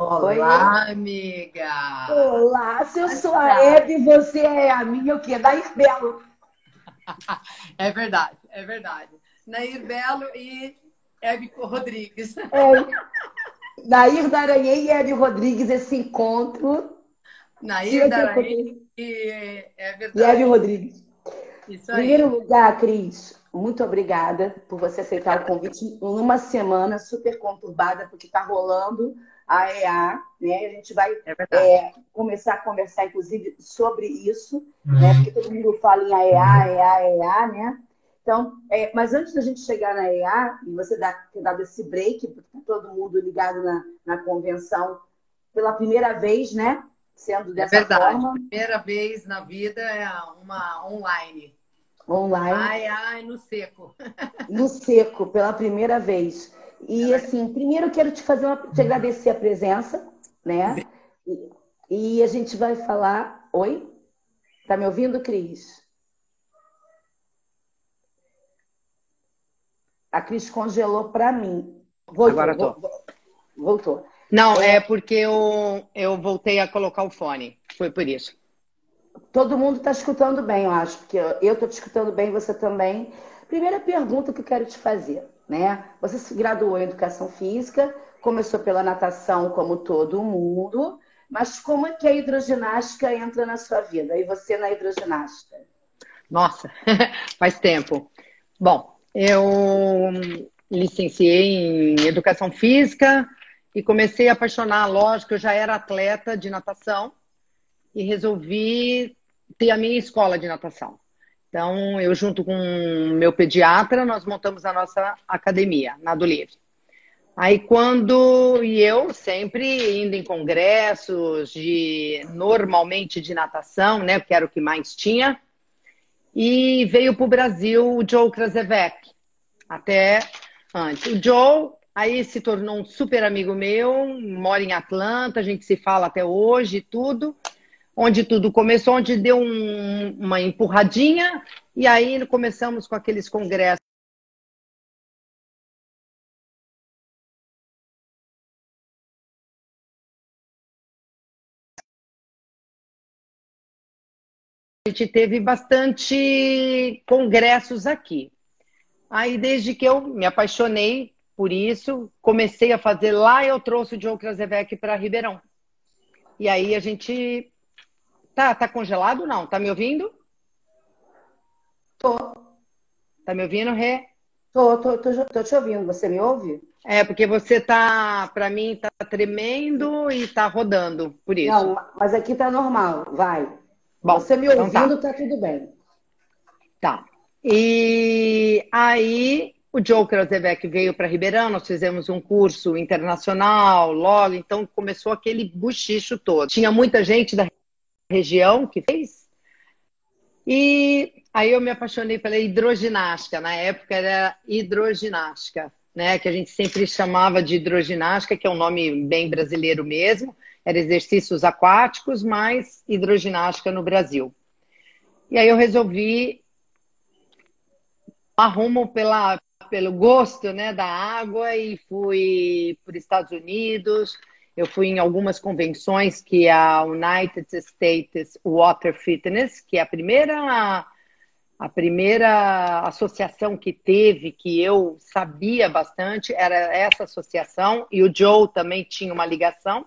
Olá, Oi. amiga! Olá, se eu sou a Hebe, você é a minha o quê? Nair Belo. É verdade, é verdade. Nair Belo e Hebe Rodrigues. É. Nair Daranhei e Hebe Rodrigues, esse encontro. Nair Daranhei e Hebe E Hebe Rodrigues. Isso aí. Em primeiro lugar, Cris, muito obrigada por você aceitar o convite em uma semana super conturbada, porque está rolando a EA, né? A gente vai é é, começar a conversar, inclusive, sobre isso, uhum. né? Porque todo mundo fala em AEA, EA, EA, né? Então, é, mas antes da gente chegar na EA, e você dar, ter dado esse break, porque está todo mundo ligado na, na convenção pela primeira vez, né? Sendo é dessa é verdade. forma. Primeira vez na vida é uma online. Online. Ai, ai, no seco. No seco, pela primeira vez. E assim, primeiro quero te fazer uma, te agradecer a presença, né? E, e a gente vai falar. Oi? Tá me ouvindo, Cris? A Cris congelou para mim. Voltou, Agora tô. Voltou. Não, é porque eu, eu voltei a colocar o fone. Foi por isso. Todo mundo está escutando bem, eu acho, porque eu estou te escutando bem, você também. Primeira pergunta que eu quero te fazer né? Você se graduou em educação física, começou pela natação como todo mundo, mas como é que a hidroginástica entra na sua vida? E você na hidroginástica? Nossa, faz tempo. Bom, eu licenciei em educação física e comecei a apaixonar, lógico, eu já era atleta de natação e resolvi ter a minha escola de natação. Então, eu junto com meu pediatra, nós montamos a nossa academia, Nado Livre. Aí quando e eu sempre indo em congressos de normalmente de natação, né, que era o que mais tinha, e veio para o Brasil o Joe Krasevec, até antes. O Joe aí se tornou um super amigo meu, mora em Atlanta, a gente se fala até hoje, tudo onde tudo começou, onde deu um, uma empurradinha, e aí começamos com aqueles congressos. A gente teve bastante congressos aqui. Aí, desde que eu me apaixonei por isso, comecei a fazer lá, eu trouxe o Joe Krasevec para Ribeirão. E aí a gente Tá, tá congelado não? Tá me ouvindo? Tô. Tá me ouvindo, Rê? Tô, tô, tô, tô te ouvindo. Você me ouve? É, porque você tá, para mim, tá tremendo e tá rodando, por isso. Não, mas aqui tá normal, vai. Bom, você me ouvindo, então tá. tá tudo bem. Tá. E aí o Joe Krasevec veio para Ribeirão, nós fizemos um curso internacional logo, então começou aquele buchicho todo. Tinha muita gente da região que fez. E aí eu me apaixonei pela hidroginástica. Na época era hidroginástica, né? Que a gente sempre chamava de hidroginástica, que é um nome bem brasileiro mesmo. Era exercícios aquáticos, mas hidroginástica no Brasil. E aí eu resolvi arrumo pela, pelo gosto né, da água e fui para os Estados Unidos, eu fui em algumas convenções que é a United States Water Fitness, que é a primeira a primeira associação que teve, que eu sabia bastante, era essa associação, e o Joe também tinha uma ligação.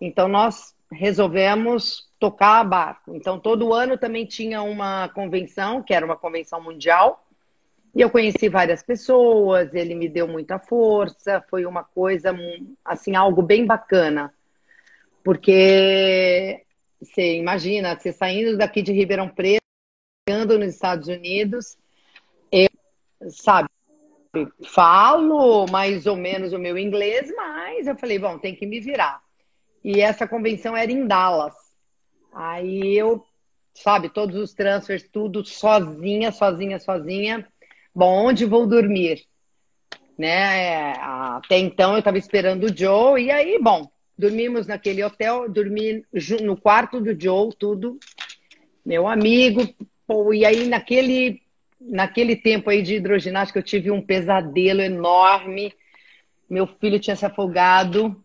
Então, nós resolvemos tocar a barco. Então, todo ano também tinha uma convenção, que era uma convenção mundial, e eu conheci várias pessoas, ele me deu muita força, foi uma coisa, assim, algo bem bacana. Porque você imagina, você saindo daqui de Ribeirão Preto, chegando nos Estados Unidos, eu, sabe, falo mais ou menos o meu inglês, mas eu falei, bom, tem que me virar. E essa convenção era em Dallas. Aí eu, sabe, todos os transfers, tudo sozinha, sozinha, sozinha. Bom, onde vou dormir? Né? Até então eu estava esperando o Joe, e aí, bom, dormimos naquele hotel, dormi no quarto do Joe, tudo. Meu amigo, pô, e aí naquele, naquele tempo aí de hidroginástica eu tive um pesadelo enorme. Meu filho tinha se afogado.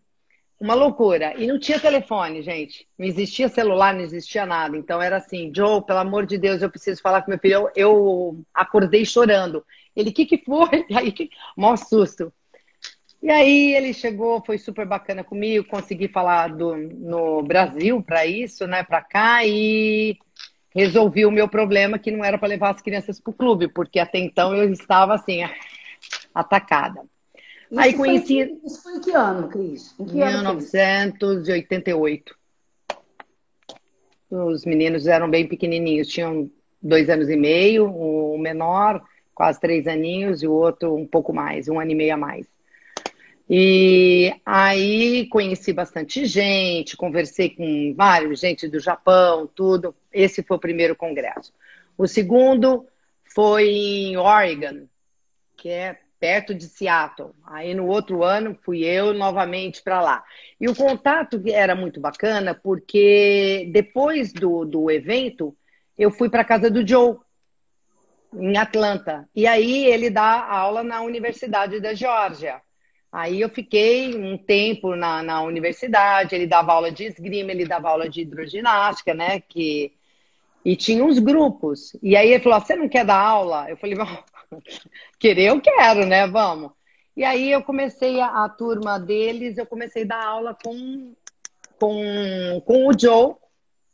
Uma loucura. E não tinha telefone, gente. Não existia celular, não existia nada. Então era assim, Joe, pelo amor de Deus, eu preciso falar com meu filho. Eu, eu acordei chorando. Ele, o que, que foi? E aí, maior susto. E aí ele chegou, foi super bacana comigo, consegui falar do, no Brasil para isso, né, para cá, e resolvi o meu problema que não era para levar as crianças para o clube, porque até então eu estava assim, atacada. Isso Aí conheci. Foi, isso foi em que ano, Cris? Em que 1988. Os meninos eram bem pequenininhos, tinham dois anos e meio, o menor, quase três aninhos, e o outro um pouco mais, um ano e meio a mais. E aí conheci bastante gente, conversei com vários, gente do Japão, tudo. Esse foi o primeiro congresso. O segundo foi em Oregon, que é perto de Seattle. Aí no outro ano fui eu novamente para lá. E o contato era muito bacana porque depois do, do evento eu fui para casa do Joe em Atlanta. E aí ele dá aula na Universidade da Geórgia. Aí eu fiquei um tempo na, na universidade, ele dava aula de esgrima, ele dava aula de hidroginástica, né? Que... E tinha uns grupos. E aí ele falou: Você não quer dar aula? Eu falei: Querer eu quero, né? Vamos. E aí eu comecei a, a turma deles, eu comecei a dar aula com, com, com o Joe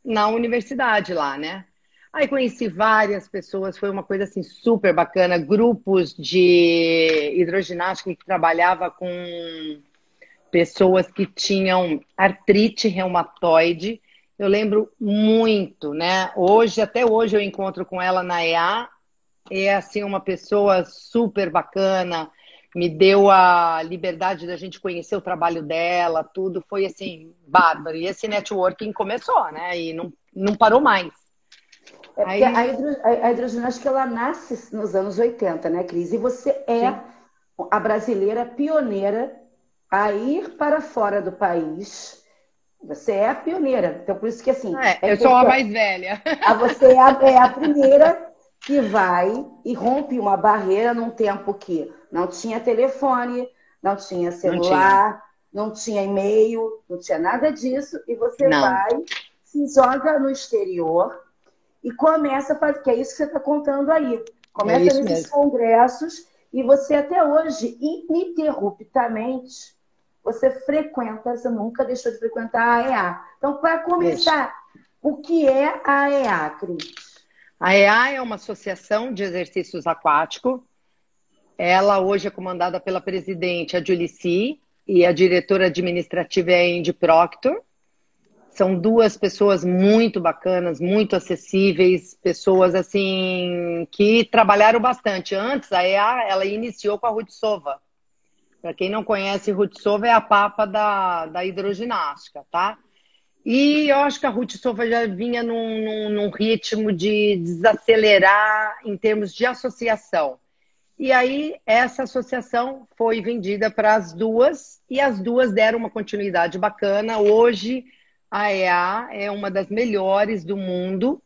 na universidade lá, né? Aí conheci várias pessoas, foi uma coisa assim super bacana, grupos de hidroginástica que trabalhava com pessoas que tinham artrite reumatoide. Eu lembro muito, né? Hoje, até hoje eu encontro com ela na EA é assim uma pessoa super bacana, me deu a liberdade da gente conhecer o trabalho dela, tudo foi assim bárbaro. E esse networking começou, né? E não, não parou mais. É Aí... a, hidro, a hidroginástica ela nasce nos anos 80, né, Cris? E você é Sim. a brasileira pioneira a ir para fora do país. Você é a pioneira. Então, por isso que assim. É, é eu sou a mais velha. A você é a, é a primeira que vai e rompe uma barreira num tempo que não tinha telefone, não tinha celular, não tinha, e-mail, não tinha nada disso, e você não. vai, se joga no exterior e começa a fazer, que é isso que você está contando aí. Começa é nesses congressos e você até hoje, ininterruptamente, você frequenta, você nunca deixou de frequentar a AEA. Então, para começar, o que é a AEA, Cris? A EA é uma associação de exercícios aquáticos. Ela hoje é comandada pela presidente, a Julie C., e a diretora administrativa é a Andy Proctor. São duas pessoas muito bacanas, muito acessíveis, pessoas assim que trabalharam bastante. Antes, a EA ela iniciou com a Ruth Sova. Para quem não conhece, Ruth Sova é a papa da, da hidroginástica, tá? E eu acho que a Ruth Sova já vinha num, num, num, ritmo de desacelerar em termos de associação. E aí, essa associação foi vendida para as duas, e as duas deram uma continuidade bacana. Hoje, a EA é uma das melhores do mundo,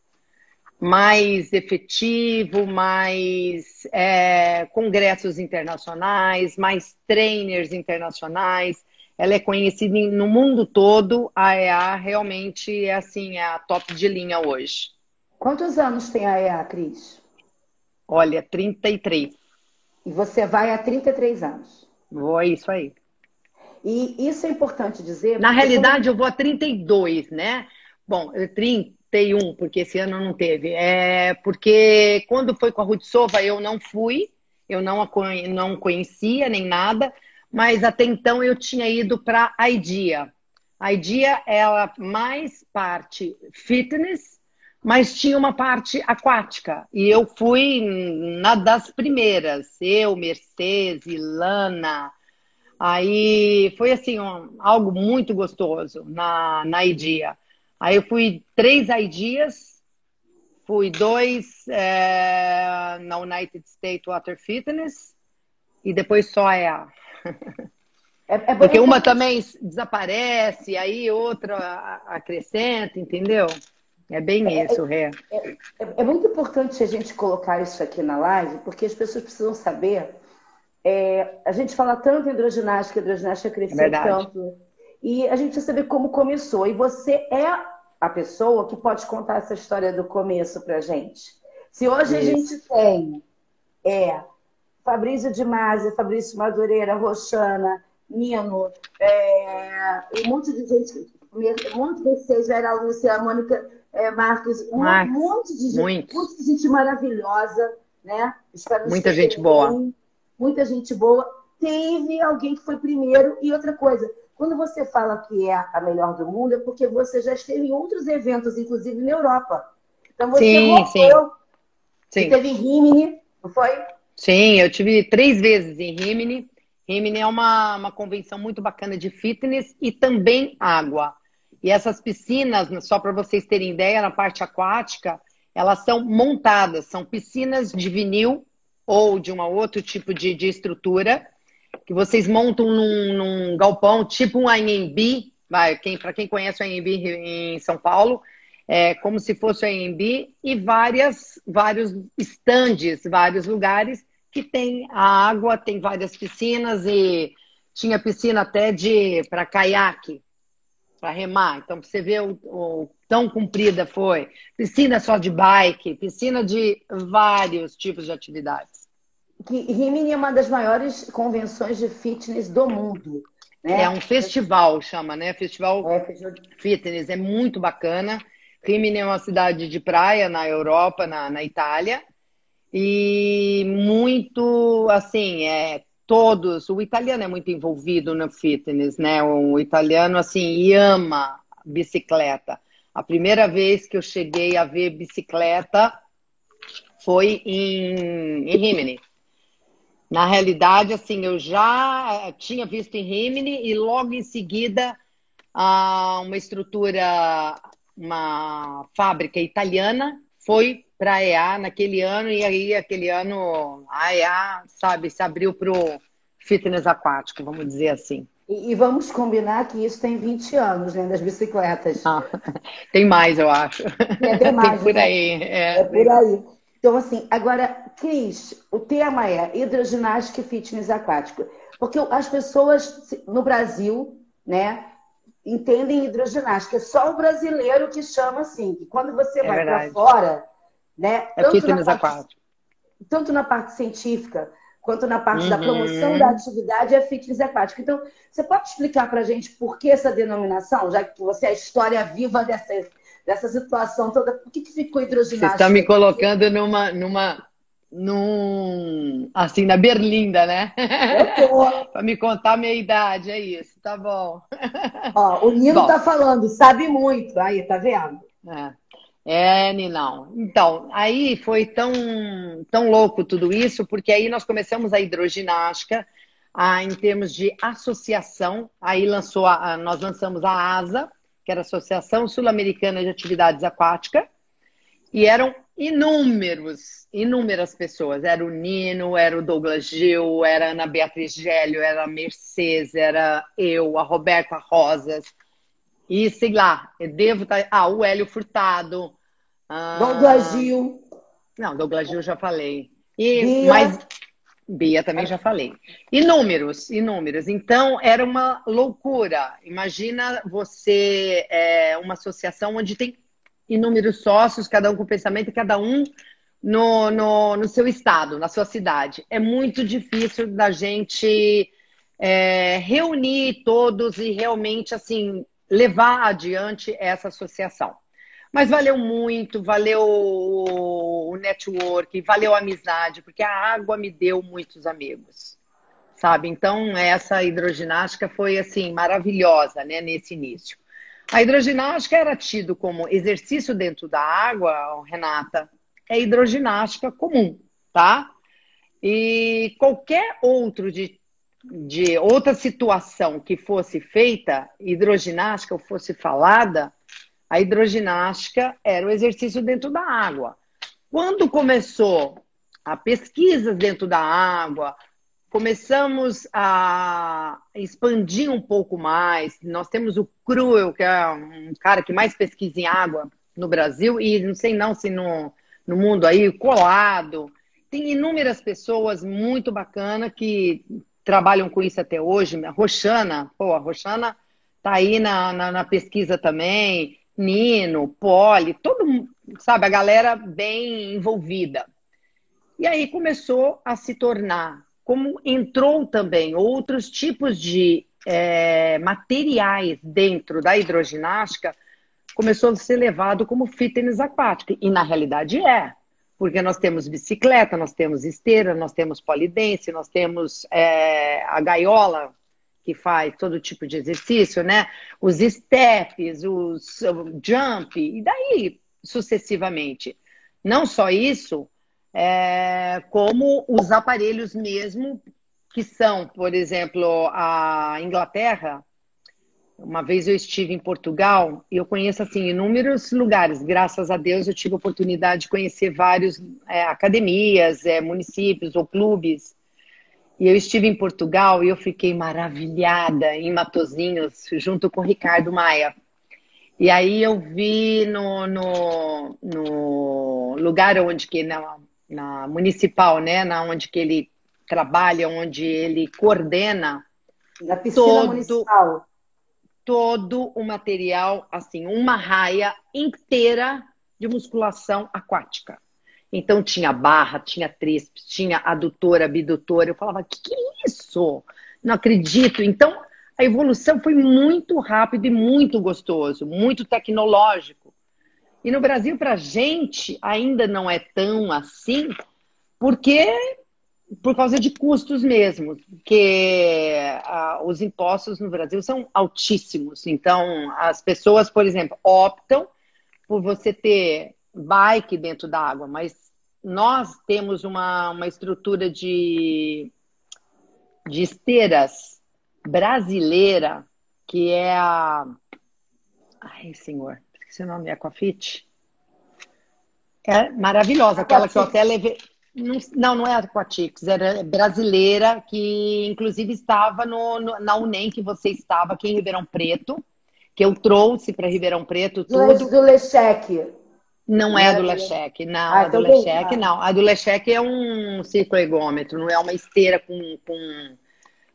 mais efetivo, mais é, congressos internacionais, mais trainers internacionais ela é conhecida no mundo todo. A EA realmente é assim, é a top de linha hoje. Quantos anos tem a EA, Cris? Olha, 33. E você vai há 33 anos? Vou, é isso aí. E isso é importante dizer. Na realidade, eu vou a 32, né? Bom, 31, porque esse ano não teve. É porque quando foi com a Ruth Sova, eu não fui, eu não a não conhecia nem nada mas até então eu tinha ido para a IDEA. A IDEA ela mais parte fitness, mas tinha uma parte aquática. E eu fui na das primeiras, eu, Mercedes, Lana. Aí foi assim, um, algo muito gostoso na, na IDEA. Aí eu fui três IDEAs, fui dois é, na United States Water Fitness e depois só a EA. É, é Porque uma também desaparece, aí outra acrescenta, entendeu? É bem é, isso, Ré. É, é, é, muito importante a gente colocar isso aqui na live, porque as pessoas precisam saber. É, a gente fala tanto em hidroginástica, hidroginástica crescer tanto. E a gente precisa saber como começou. E você é a pessoa que pode contar essa história do começo pra gente. Se hoje Isso. a gente tem é, Fabrício de Masi, Fabrício Madureira, Roxana, Nino, é, um monte de gente, um monte de vocês, Vera Lúcia, a Mônica é, Marques, um Marques, monte de gente, muito. monte de gente maravilhosa, né? Muita gente boa. Muita gente boa. Teve alguém que foi primeiro. E outra coisa, quando você fala que é a melhor do mundo, é porque você já esteve em outros eventos, inclusive na Europa. Então você sim, sim. sim. teve em Rimini, não foi? Sim, eu tive três vezes em Rimini. Rimini é uma, uma convenção muito bacana de fitness e também água. E essas piscinas, só para vocês terem ideia, na parte aquática, elas são montadas, são piscinas de vinil ou de um outro tipo de, de estrutura que vocês montam num, num galpão, tipo um AMB, vai, quem, para quem conhece o AMB em São Paulo, é como se fosse o AMB, e várias, vários estandes, vários lugares que tem a água, tem várias piscinas e tinha piscina até de para caiaque, para remar. Então, você vê o, o, tão comprida foi. Piscina só de bike, piscina de vários tipos de atividades que Rimini é uma das maiores convenções de fitness do mundo. Né? É um festival, chama, né? Festival é, Fitness. É muito bacana. Rimini é uma cidade de praia na Europa, na, na Itália. E muito, assim, é todos. O italiano é muito envolvido no fitness, né? O italiano, assim, ama bicicleta. A primeira vez que eu cheguei a ver bicicleta foi em, em Rimini. Na realidade, assim, eu já tinha visto em Rimini e logo em seguida uma estrutura, uma fábrica italiana foi para a EA naquele ano e aí aquele ano a EA, sabe, se abriu para o fitness aquático, vamos dizer assim. E, e, vamos combinar que isso tem 20 anos, né, das bicicletas. Ah, tem mais, eu acho. É, tem mais. tem por né? aí. É, é por aí. Então, assim, agora, Cris, o tema é hidroginástica e fitness aquático. Porque as pessoas no Brasil, né, entendem hidroginástica. É só o brasileiro que chama assim. Que quando você é vai para fora, né? É fitness parte, aquático. Tanto na parte científica quanto na parte uhum. da promoção da atividade é fitness aquático. Então, você pode explicar para a gente por que essa denominação, já que você é a história viva dessa dessa situação toda. Por que, que ficou hidroginástica? Você está me colocando numa, numa, num, assim, na berlinda, né? Eu tô. Para me contar a minha idade, é isso, tá bom. Ó, o Nino bom. tá falando, sabe muito, aí, tá vendo? É. É, Ninão. Então, aí foi tão, tão louco tudo isso, porque aí nós começamos a hidroginástica a, em termos de associação. Aí lançou a, nós lançamos a ASA, que era a Associação Sul-Americana de Atividades Aquáticas, e eram inúmeros, inúmeras pessoas. Era o Nino, era o Douglas Gil, era a Ana Beatriz Gélio, era a Mercedes, era eu, a Roberta Rosas, e sei lá, devo estar. Tá, ah, o Hélio Furtado. Ah... Douglas Gil. Não, Douglas Gil já falei. E, mas Bia também já falei. Inúmeros, inúmeros. Então, era uma loucura. Imagina você, é, uma associação onde tem inúmeros sócios, cada um com pensamento, e cada um no, no, no seu estado, na sua cidade. É muito difícil da gente é, reunir todos e realmente, assim, levar adiante essa associação. Mas valeu muito, valeu o network, valeu a amizade, porque a água me deu muitos amigos, sabe? Então, essa hidroginástica foi, assim, maravilhosa, né, nesse início. A hidroginástica era tido como exercício dentro da água, Renata, é hidroginástica comum, tá? E qualquer outro de, de outra situação que fosse feita, hidroginástica ou fosse falada, a hidroginástica era o exercício dentro da água. Quando começou a pesquisas dentro da água, começamos a expandir um pouco mais. Nós temos o Cruel, que é um cara que mais pesquisa em água no Brasil, e não sei não se no, no mundo aí, colado. Tem inúmeras pessoas muito bacanas que trabalham com isso até hoje. A Roxana, pô, a Roxana tá aí na, na, na pesquisa também, Nino, Poli, todo sabe, a galera bem envolvida. E aí começou a se tornar, como entrou também outros tipos de é, materiais dentro da hidroginástica, começou a ser levado como fitness aquático. E na realidade é, porque nós temos bicicleta, nós temos esteira, nós temos polidense, nós temos é, a gaiola, que faz todo tipo de exercício, né? Os steps, os jump, e daí sucessivamente. Não só isso, é, como os aparelhos mesmo, que são, por exemplo, a Inglaterra. Uma vez eu estive em Portugal e eu conheço assim inúmeros lugares. Graças a Deus eu tive a oportunidade de conhecer vários é, academias, é, municípios ou clubes e eu estive em Portugal e eu fiquei maravilhada em Matozinhos, junto com o Ricardo Maia. E aí eu vi no, no, no lugar onde que na, na municipal, né, na onde que ele trabalha, onde ele coordena na piscina todo, municipal. todo o material, assim, uma raia inteira de musculação aquática. Então tinha barra, tinha tríceps, tinha adutora, abdutora. Eu falava, que que é isso? Não acredito. Então a evolução foi muito rápido e muito gostoso, muito tecnológico. E no Brasil, para a gente, ainda não é tão assim, porque por causa de custos mesmo, porque ah, os impostos no Brasil são altíssimos. Então, as pessoas, por exemplo, optam por você ter bike dentro da água, mas nós temos uma, uma estrutura de, de esteiras brasileira que é a. Ai, senhor, esqueci o nome, Aquafit. É maravilhosa, aquela que eu até levei. Não, não é a Aquatix, era brasileira, que inclusive estava no, no, na UNEM, que você estava aqui em Ribeirão Preto, que eu trouxe para Ribeirão Preto tudo. Do Lechec. Não é a do Lechec, não. Ah, a do então Lechec, não. A do Lechec é um cicloegômetro, não é uma esteira com, com,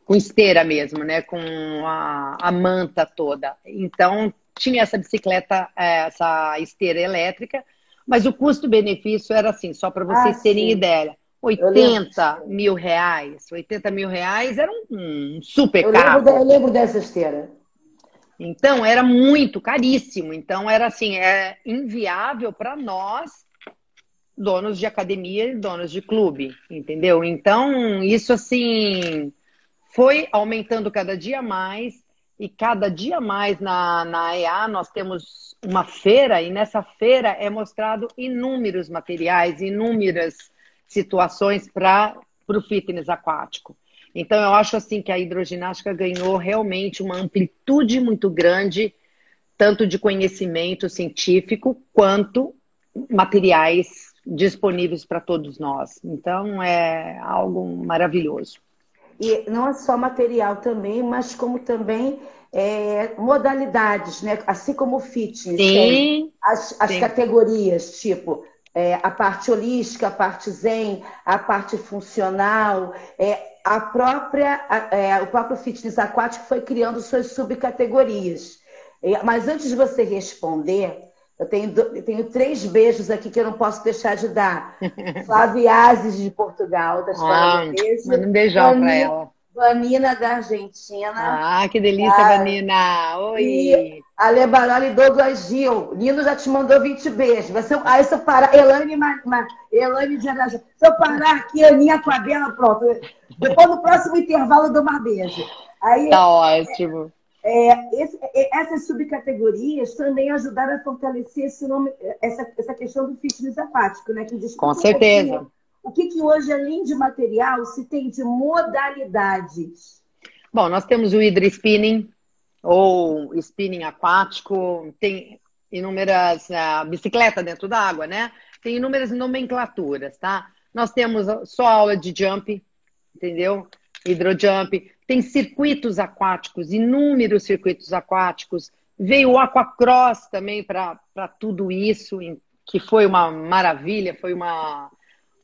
com esteira mesmo, né? Com a, a manta toda. Então, tinha essa bicicleta, é, essa esteira elétrica, mas o custo-benefício era assim, só para vocês ah, terem sim. ideia. 80 mil reais. 80 mil reais era um, um super eu carro. Lembro, eu lembro dessa esteira. Então, era muito caríssimo. Então, era assim, é inviável para nós, donos de academia e donos de clube, entendeu? Então, isso assim foi aumentando cada dia mais e cada dia mais na, na EA nós temos uma feira e nessa feira é mostrado inúmeros materiais, inúmeras situações para o fitness aquático. Então, eu acho assim que a hidroginástica ganhou realmente uma amplitude muito grande, tanto de conhecimento científico quanto materiais disponíveis para todos nós. Então, é algo maravilhoso. E não é só material também, mas como também é, modalidades, né? Assim como o fitness. Sim. As, as sim. categorias, tipo, é, a parte holística, a parte zen, a parte funcional, é, a própria, é, o próprio fitness aquático foi criando suas subcategorias. Mas antes de você responder, eu tenho, eu tenho três beijos aqui que eu não posso deixar de dar. Flaviazes de Portugal, da Escola ah, Manda um beijão para ela. Vanina da Argentina. Ah, que delícia, ah, Vanina! Oi! E a Lebaroli Douglas Gil. Nino já te mandou 20 beijos. Você, aí se eu parar, Elane, Elane de Arajá. Se eu parar aqui, Aninha com a Bela, pronto. Depois no próximo intervalo eu dou uma beijo. Aí, tá ótimo. É, esse, é, essas subcategorias também ajudaram a fortalecer esse nome, essa, essa questão do fitness aquático, né? Que com certeza. Um o que, que hoje, além de material, se tem de modalidades? Bom, nós temos o hidrospinning, ou spinning aquático, tem inúmeras uh, bicicleta dentro da água, né? Tem inúmeras nomenclaturas, tá? Nós temos só aula de jump, entendeu? Hidrojump. Tem circuitos aquáticos, inúmeros circuitos aquáticos. Veio o aquacross também para tudo isso, que foi uma maravilha, foi uma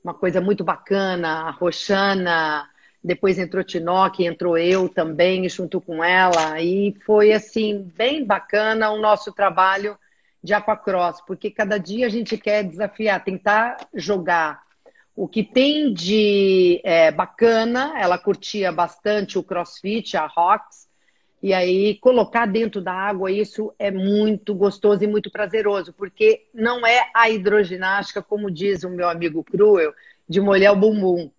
uma coisa muito bacana, a Roxana depois entrou Tinoque, entrou eu também junto com ela, e foi assim, bem bacana o nosso trabalho de aquacross, porque cada dia a gente quer desafiar, tentar jogar o que tem de é, bacana, ela curtia bastante o crossfit, a Rocks, e aí colocar dentro da água isso é muito gostoso e muito prazeroso, porque não é a hidroginástica, como diz o meu amigo Cruel, de molhar o bumbum.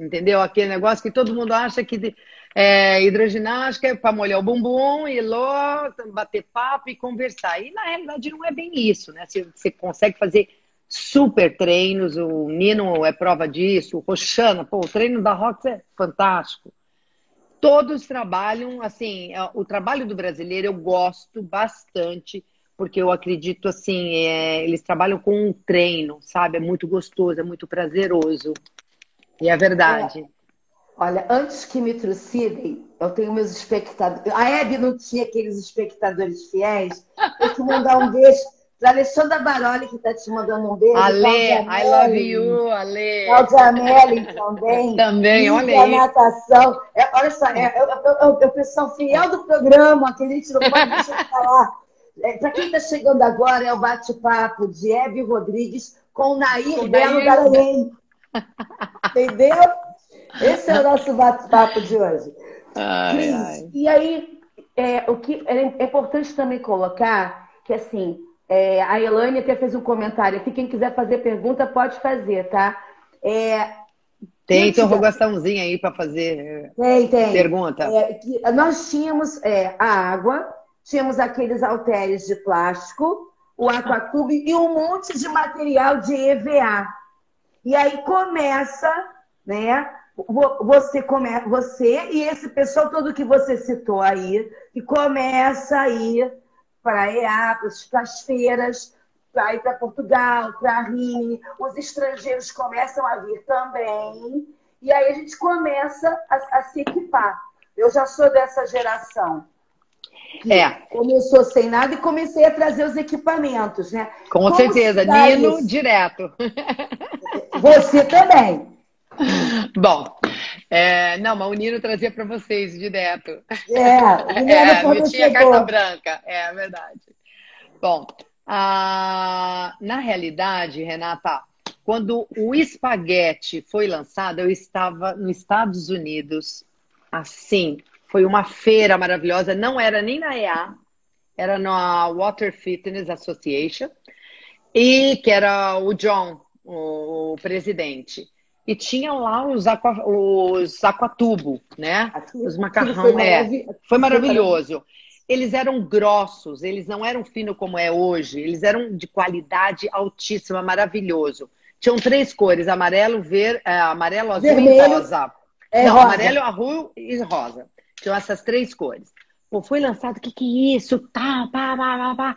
Entendeu? Aquele negócio que todo mundo acha que é, hidroginástica é para molhar o bumbum, ir lá, bater papo e conversar. E na realidade não é bem isso, né? Você, você consegue fazer super treinos, o Nino é prova disso, o Roxana, pô, o treino da Rox é fantástico. Todos trabalham, assim, é, o trabalho do brasileiro eu gosto bastante, porque eu acredito, assim, é, eles trabalham com um treino, sabe? É muito gostoso, é muito prazeroso. E é verdade. É. Olha, antes que me trucidem, eu tenho meus espectadores. A Hebe não tinha aqueles espectadores fiéis. Tem que mandar um beijo para Alexandra Baroli, que está te mandando um beijo. Ale, I love you, Ale. Cláudia Melli também. também, olha aí. natação. É, olha só, é, é, o pessoal fiel do programa, que a gente não pode deixar de falar. É, para quem está chegando agora, é o bate-papo de Hebe Rodrigues com Nair Belo Garanhém. Entendeu? Esse é o nosso bate-papo de hoje. Ai, ai. E aí, é, o que é importante também colocar que assim, é, a Elaine até fez um comentário aqui. Quem quiser fazer pergunta, pode fazer, tá? É, tem interrogaçãozinha aí para fazer tem, tem. pergunta. É, nós tínhamos é, a água, tínhamos aqueles halteres de plástico, o aquatube e um monte de material de EVA. E aí começa, né? Você, come, você e esse pessoal todo que você citou aí, que começa a ir para a EA, para as feiras, para ir para Portugal, para Rimini, os estrangeiros começam a vir também, e aí a gente começa a, a se equipar. Eu já sou dessa geração. É. Começou sem nada e comecei a trazer os equipamentos, né? Com Como certeza, Nino isso? direto. Você também. Bom, é, não, mas o Nino trazia para vocês direto. É, o Nino é, não tinha carta branca, é verdade. Bom, a, na realidade, Renata, quando o espaguete foi lançado, eu estava nos Estados Unidos, assim, foi uma feira maravilhosa, não era nem na EA, era na Water Fitness Association, e que era o John, o presidente. E tinham lá os, aqua, os aquatubo, né? Os macarrão. Foi, é, foi maravilhoso. Eles eram grossos, eles não eram finos como é hoje, eles eram de qualidade altíssima, maravilhoso. Tinham três cores: amarelo, ver, é, amarelo, azul Vermelho, e rosa. É não, rosa. amarelo, azul e rosa. Tinham essas três cores. Pô, foi lançado, o que, que é isso? Tá, pá, pá, pá, pá.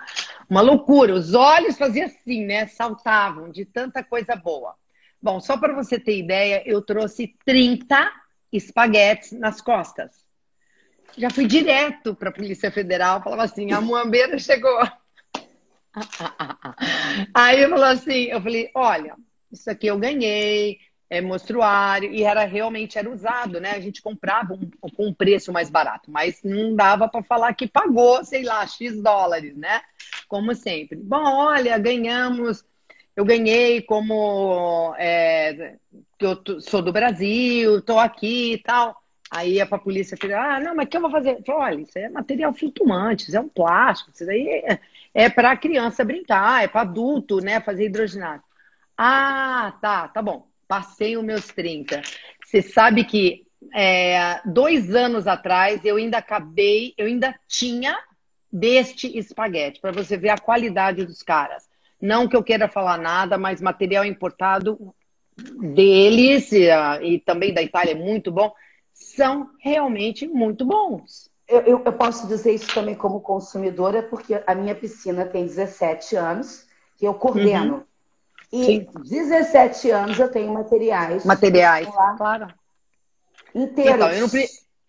Uma loucura. Os olhos faziam assim, né? Saltavam de tanta coisa boa. Bom, só para você ter ideia, eu trouxe 30 espaguetes nas costas. Já fui direto para a Polícia Federal, falava assim: a muambeira chegou. Aí eu falou assim, eu falei, olha, isso aqui eu ganhei, é mostruário, e era realmente era usado, né? A gente comprava um, com um preço mais barato, mas não dava para falar que pagou, sei lá, X dólares, né? Como sempre. Bom, olha, ganhamos eu ganhei como é, eu sou do Brasil, estou aqui e tal. Aí a polícia falou, ah, não, mas o que eu vou fazer? Falei, olha, isso é material flutuante, isso é um plástico, isso daí é, é para criança brincar, é para adulto, né, fazer hidroginástica. Ah, tá, tá bom. Passei os meus 30. Você sabe que é, dois anos atrás eu ainda acabei, eu ainda tinha deste espaguete, para você ver a qualidade dos caras. Não que eu queira falar nada, mas material importado deles e, uh, e também da Itália é muito bom, são realmente muito bons. Eu, eu, eu, posso dizer isso também como consumidora, porque a minha piscina tem 17 anos, que eu coordeno. Uhum. E Sim. 17 anos eu tenho materiais. Materiais, claro. Inteiros. Então, eu não, pre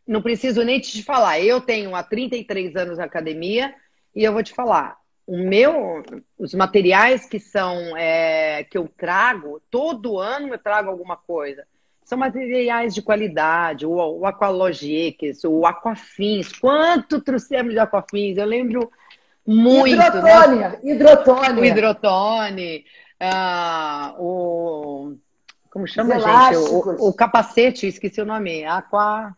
não preciso nem te falar. Eu tenho há 33 anos academia e eu vou te falar o meu, os materiais que são é, que eu trago, todo ano eu trago alguma coisa. são materiais de qualidade, o, o Aqualogics, o Aquafins. Quanto trouxemos de Aquafins? Eu lembro muito. Hidrotone, né? hidrotone. O hidrotone, ah, o. Como chama, gente? O, o, capacete, esqueci o nome. Aqua.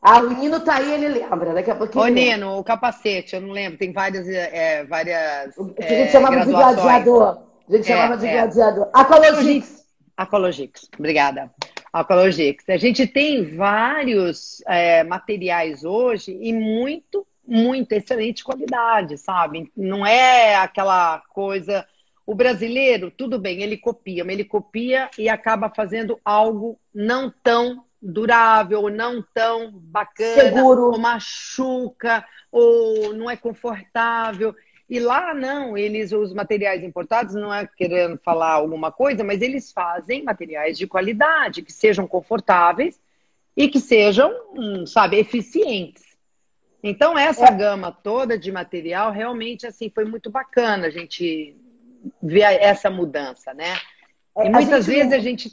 Ah, o Nino tá aí, ele lembra. Daqui a pouquinho. O Nino, o capacete, eu não lembro. Tem várias. É, várias o que a gente é, chamava de gladiador. A gente é, chamava de é. gladiador. Aqualogix. Aqualogix, obrigada. Aqualogix. A gente tem vários é, materiais hoje e muito, muito excelente qualidade, sabe? Não é aquela coisa. O brasileiro, tudo bem, ele copia, mas ele copia e acaba fazendo algo não tão durável, não tão bacana, Seguro. ou machuca, ou não é confortável. E lá não, eles, os materiais importados, não é querendo falar alguma coisa, mas eles fazem materiais de qualidade, que sejam confortáveis e que sejam, hum, sabe, eficientes. Então, essa é. gama toda de material realmente assim foi muito bacana a gente ver essa mudança, né? É, e muitas vezes a gente.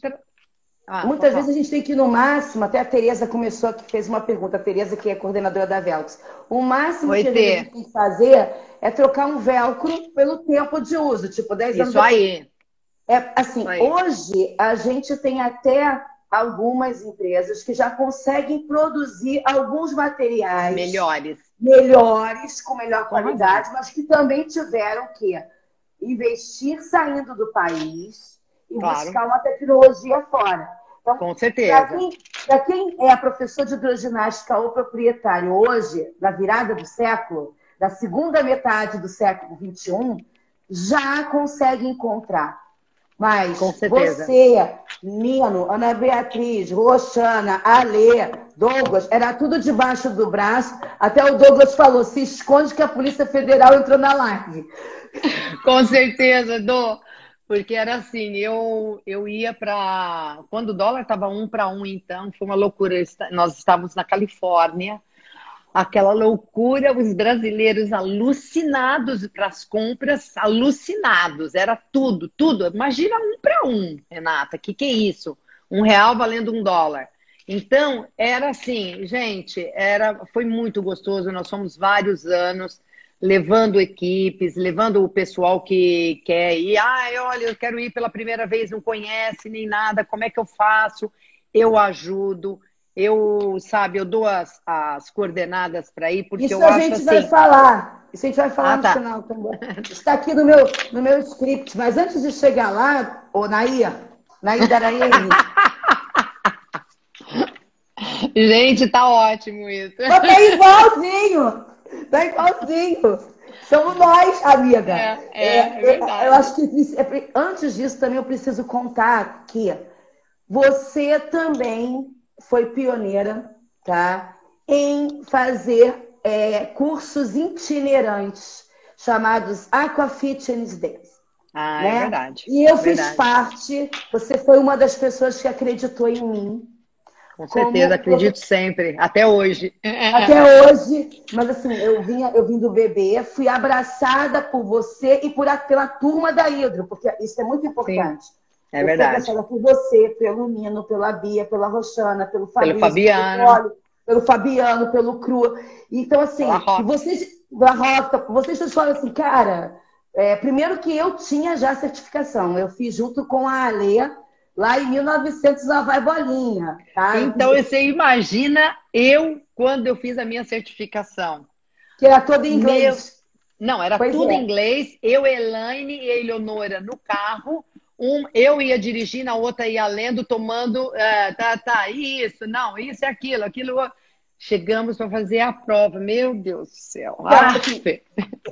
Ah, Muitas vezes a gente tem que ir no máximo, até a Tereza começou aqui, fez uma pergunta, a Tereza, que é coordenadora da Velcro. O máximo Oi, que a gente tem que fazer é trocar um velcro pelo tempo de uso, tipo 10 anos. Isso aí. É, assim, aí. hoje a gente tem até algumas empresas que já conseguem produzir alguns materiais melhores, melhores com melhor qualidade, mas que também tiveram que investir saindo do país e claro. buscar uma tecnologia fora. Então, Com certeza. Para quem, quem, é professor de hidroginástica ou proprietário hoje, na virada do século, da segunda metade do século XXI, já consegue encontrar. Mas você, Nino, Ana Beatriz, Roxana, Alê, Douglas, era tudo debaixo do braço. Até o Douglas falou: se esconde que a Polícia Federal entrou na live. Com certeza, Dô. Porque era assim, eu, eu ia para. Quando o dólar estava um para um, então, foi uma loucura. Nós estávamos na Califórnia, aquela loucura, os brasileiros alucinados para as compras, alucinados, era tudo, tudo. Imagina um para um, Renata, que que é isso? Um real valendo um dólar. Então, era assim, gente, era, foi muito gostoso, nós fomos vários anos levando equipes, levando o pessoal que quer ir. Ah, olha, eu quero ir pela primeira vez, não conhece nem nada, como é que eu faço? Eu ajudo, eu, sabe, eu dou as, as coordenadas para ir, porque Isso eu a gente assim... vai falar. Isso a gente vai falar ah, no tá. final também. Está aqui no meu, no meu script, mas antes de chegar lá, ô Naia, Naia Daraí. gente, tá ótimo isso. Tá igualzinho. Tá igualzinho. Somos nós, amiga. É, é, é, é verdade. Eu acho que é, antes disso também eu preciso contar que você também foi pioneira, tá? Em fazer é, cursos itinerantes chamados Aqua Fitness Days. Ah, né? é verdade. E eu é fiz parte, você foi uma das pessoas que acreditou em mim com certeza, Como... acredito sempre, até hoje. Até hoje, mas assim, eu vinha, eu vim do bebê, fui abraçada por você e por, pela turma da Hidro, porque isso é muito importante. Sim, é eu verdade. Fui por você, pelo Nino, pela Bia, pela Roxana, pelo Fabrício, pelo Fabiano, pelo, pelo Fabiano, pelo Cru. Então, assim, vocês, da Rota, vocês falam assim, cara, é, primeiro que eu tinha já certificação, eu fiz junto com a Alea, lá em 1900 lá vai bolinha. Tá? Então você imagina eu quando eu fiz a minha certificação. Que era toda em inglês. Meu... Não, era pois tudo é. em inglês. Eu, Elaine e Eleonora no carro. Um, eu ia dirigindo, a outra ia lendo, tomando, uh, tá, tá, isso, não, isso e aquilo, aquilo. Chegamos para fazer a prova. Meu Deus do céu. Ah,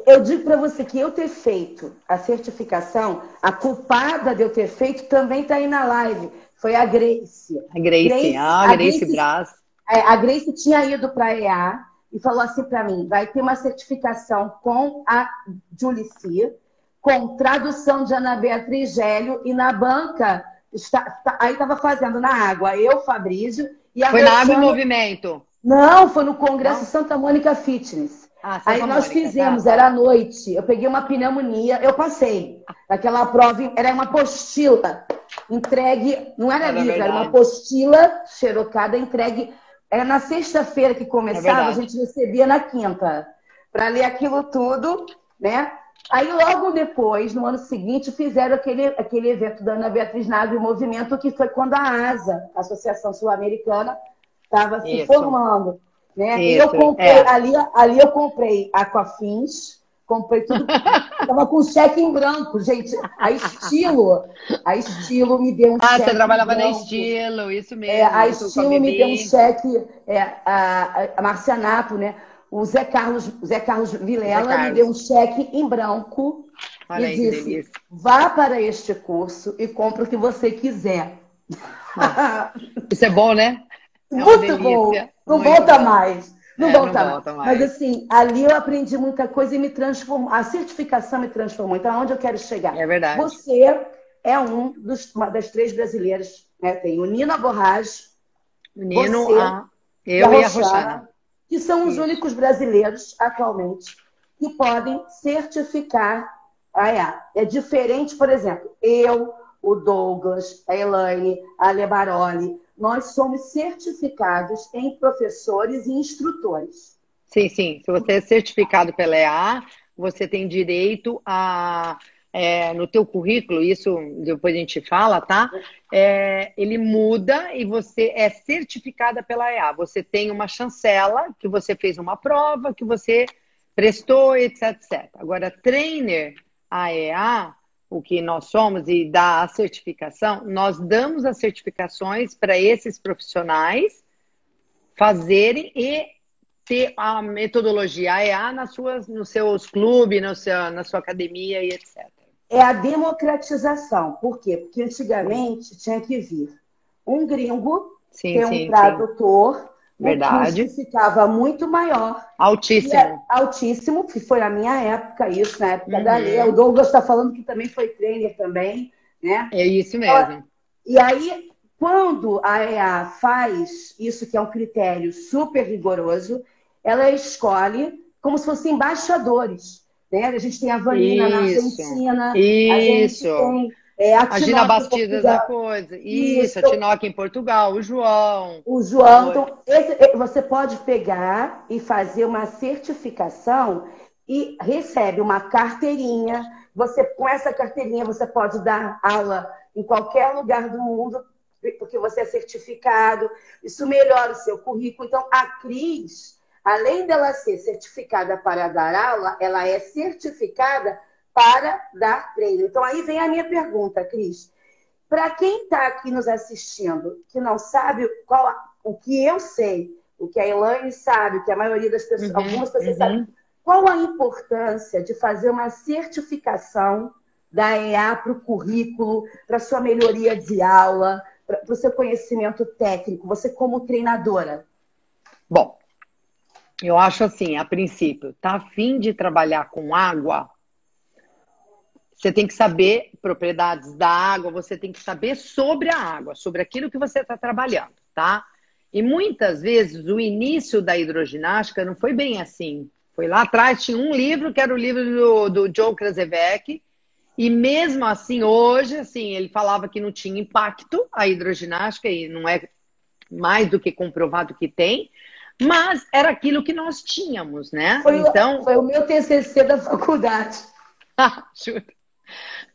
eu digo para você que eu ter feito a certificação, a culpada de eu ter feito também está aí na live. Foi a Grace. A Grace, Grace ah, a Grace, Grace Braz. É, a Grace tinha ido para a EA e falou assim para mim: vai ter uma certificação com a Julicia, com tradução de Ana Beatriz Gélio, e na banca, está, tá, aí estava fazendo na água, eu, Fabrício, e a Foi na água em movimento. Não, foi no Congresso Não? Santa Mônica Fitness. Ah, Aí nós Mônica, fizemos, tá. era à noite. Eu peguei uma pneumonia, eu passei. Aquela prova era uma apostila. entregue, não era, era livro, verdade. era uma apostila xerocada entregue. Era na sexta-feira que começava, é a gente recebia na quinta, para ler aquilo tudo, né? Aí, logo depois, no ano seguinte, fizeram aquele, aquele evento da Ana Beatriz Nave Movimento, que foi quando a ASA, a Associação Sul-Americana, estava se formando. Né? Isso, e eu comprei, é. ali, ali eu comprei Aquafins, comprei tudo. Tava com cheque em branco, gente. A estilo, a estilo me deu um ah, cheque. Ah, você trabalhava na estilo, isso mesmo. É, a estilo me deu um cheque, é, a, a Marcianato, né? O Zé Carlos, Zé Carlos Vilela Zé Carlos. me deu um cheque em branco Olha e disse: vá para este curso e compre o que você quiser. Isso é bom, né? É Muito bom. Não Muito volta bom. mais. Não, é, volta, não volta mais. Mas assim, ali eu aprendi muita coisa e me transformou. A certificação me transformou. Então, aonde eu quero chegar? É verdade. Você é um dos, uma das três brasileiras. Né? Tem o Nino Borrage, o Nino, você, a, eu e a Roxana que são os Isso. únicos brasileiros atualmente que podem certificar a EA. É diferente, por exemplo, eu, o Douglas, a Elaine, a Lebaroli, nós somos certificados em professores e instrutores. Sim, sim. Se você é certificado pela EA, você tem direito a é, no teu currículo, isso depois a gente fala, tá? É, ele muda e você é certificada pela EA. Você tem uma chancela, que você fez uma prova, que você prestou, etc, etc. Agora, trainer AEA, o que nós somos e dá a certificação, nós damos as certificações para esses profissionais fazerem e ter a metodologia AEA nas suas, nos seus clubes, no seu, na sua academia e etc é a democratização. Por quê? Porque antigamente tinha que vir um gringo sim, ter sim, um tradutor. Sim. Verdade. Ficava muito maior. Altíssimo. É altíssimo, que foi a minha época, isso, na época uhum. da Lê. O Douglas está falando que também foi trainer também, né? É isso mesmo. E aí, quando a EA faz isso, que é um critério super rigoroso, ela escolhe como se fossem embaixadores. Né? A gente tem a Vanina na Argentina. Isso. A tem é, a, a Gina Bastidas da coisa. Isso, Isso, a Tinoca em Portugal, o João. O João. Então, esse, você pode pegar e fazer uma certificação e recebe uma carteirinha. Você, com essa carteirinha, você pode dar aula em qualquer lugar do mundo, porque você é certificado. Isso melhora o seu currículo. Então, a Cris Além dela ser certificada para dar aula, ela é certificada para dar treino. Então, aí vem a minha pergunta, Cris. Para quem está aqui nos assistindo, que não sabe qual, o que eu sei, o que a Elaine sabe, o que a maioria das pessoas, uhum, algumas pessoas uhum. sabem, qual a importância de fazer uma certificação da EA para o currículo, para sua melhoria de aula, para o seu conhecimento técnico, você como treinadora? Bom, eu acho assim, a princípio, tá afim de trabalhar com água? Você tem que saber propriedades da água, você tem que saber sobre a água, sobre aquilo que você está trabalhando, tá? E muitas vezes o início da hidroginástica não foi bem assim. Foi lá atrás, tinha um livro que era o livro do, do Joe Krasevec, e mesmo assim, hoje, assim, ele falava que não tinha impacto a hidroginástica, e não é mais do que comprovado que tem, mas era aquilo que nós tínhamos, né? Foi, então... foi o meu TCC da faculdade.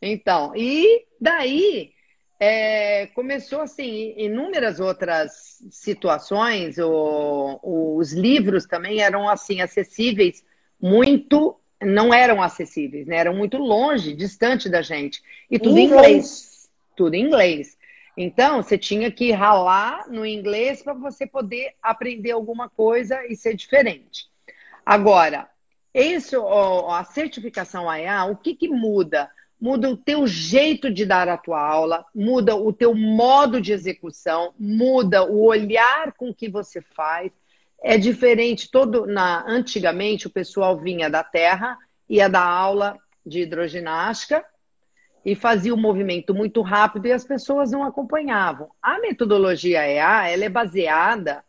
então, e daí é, começou assim, inúmeras outras situações, o, os livros também eram assim acessíveis, muito não eram acessíveis, né? Eram muito longe, distante da gente. E tudo em inglês. inglês. Tudo em inglês. Então, você tinha que ralar no inglês para você poder aprender alguma coisa e ser diferente. Agora, isso, a certificação AEA, o que, que muda? Muda o teu jeito de dar a tua aula, muda o teu modo de execução, muda o olhar com que você faz. É diferente todo na antigamente o pessoal vinha da terra, ia dar aula de hidroginástica e fazia o um movimento muito rápido e as pessoas não acompanhavam. A metodologia EA ela é baseada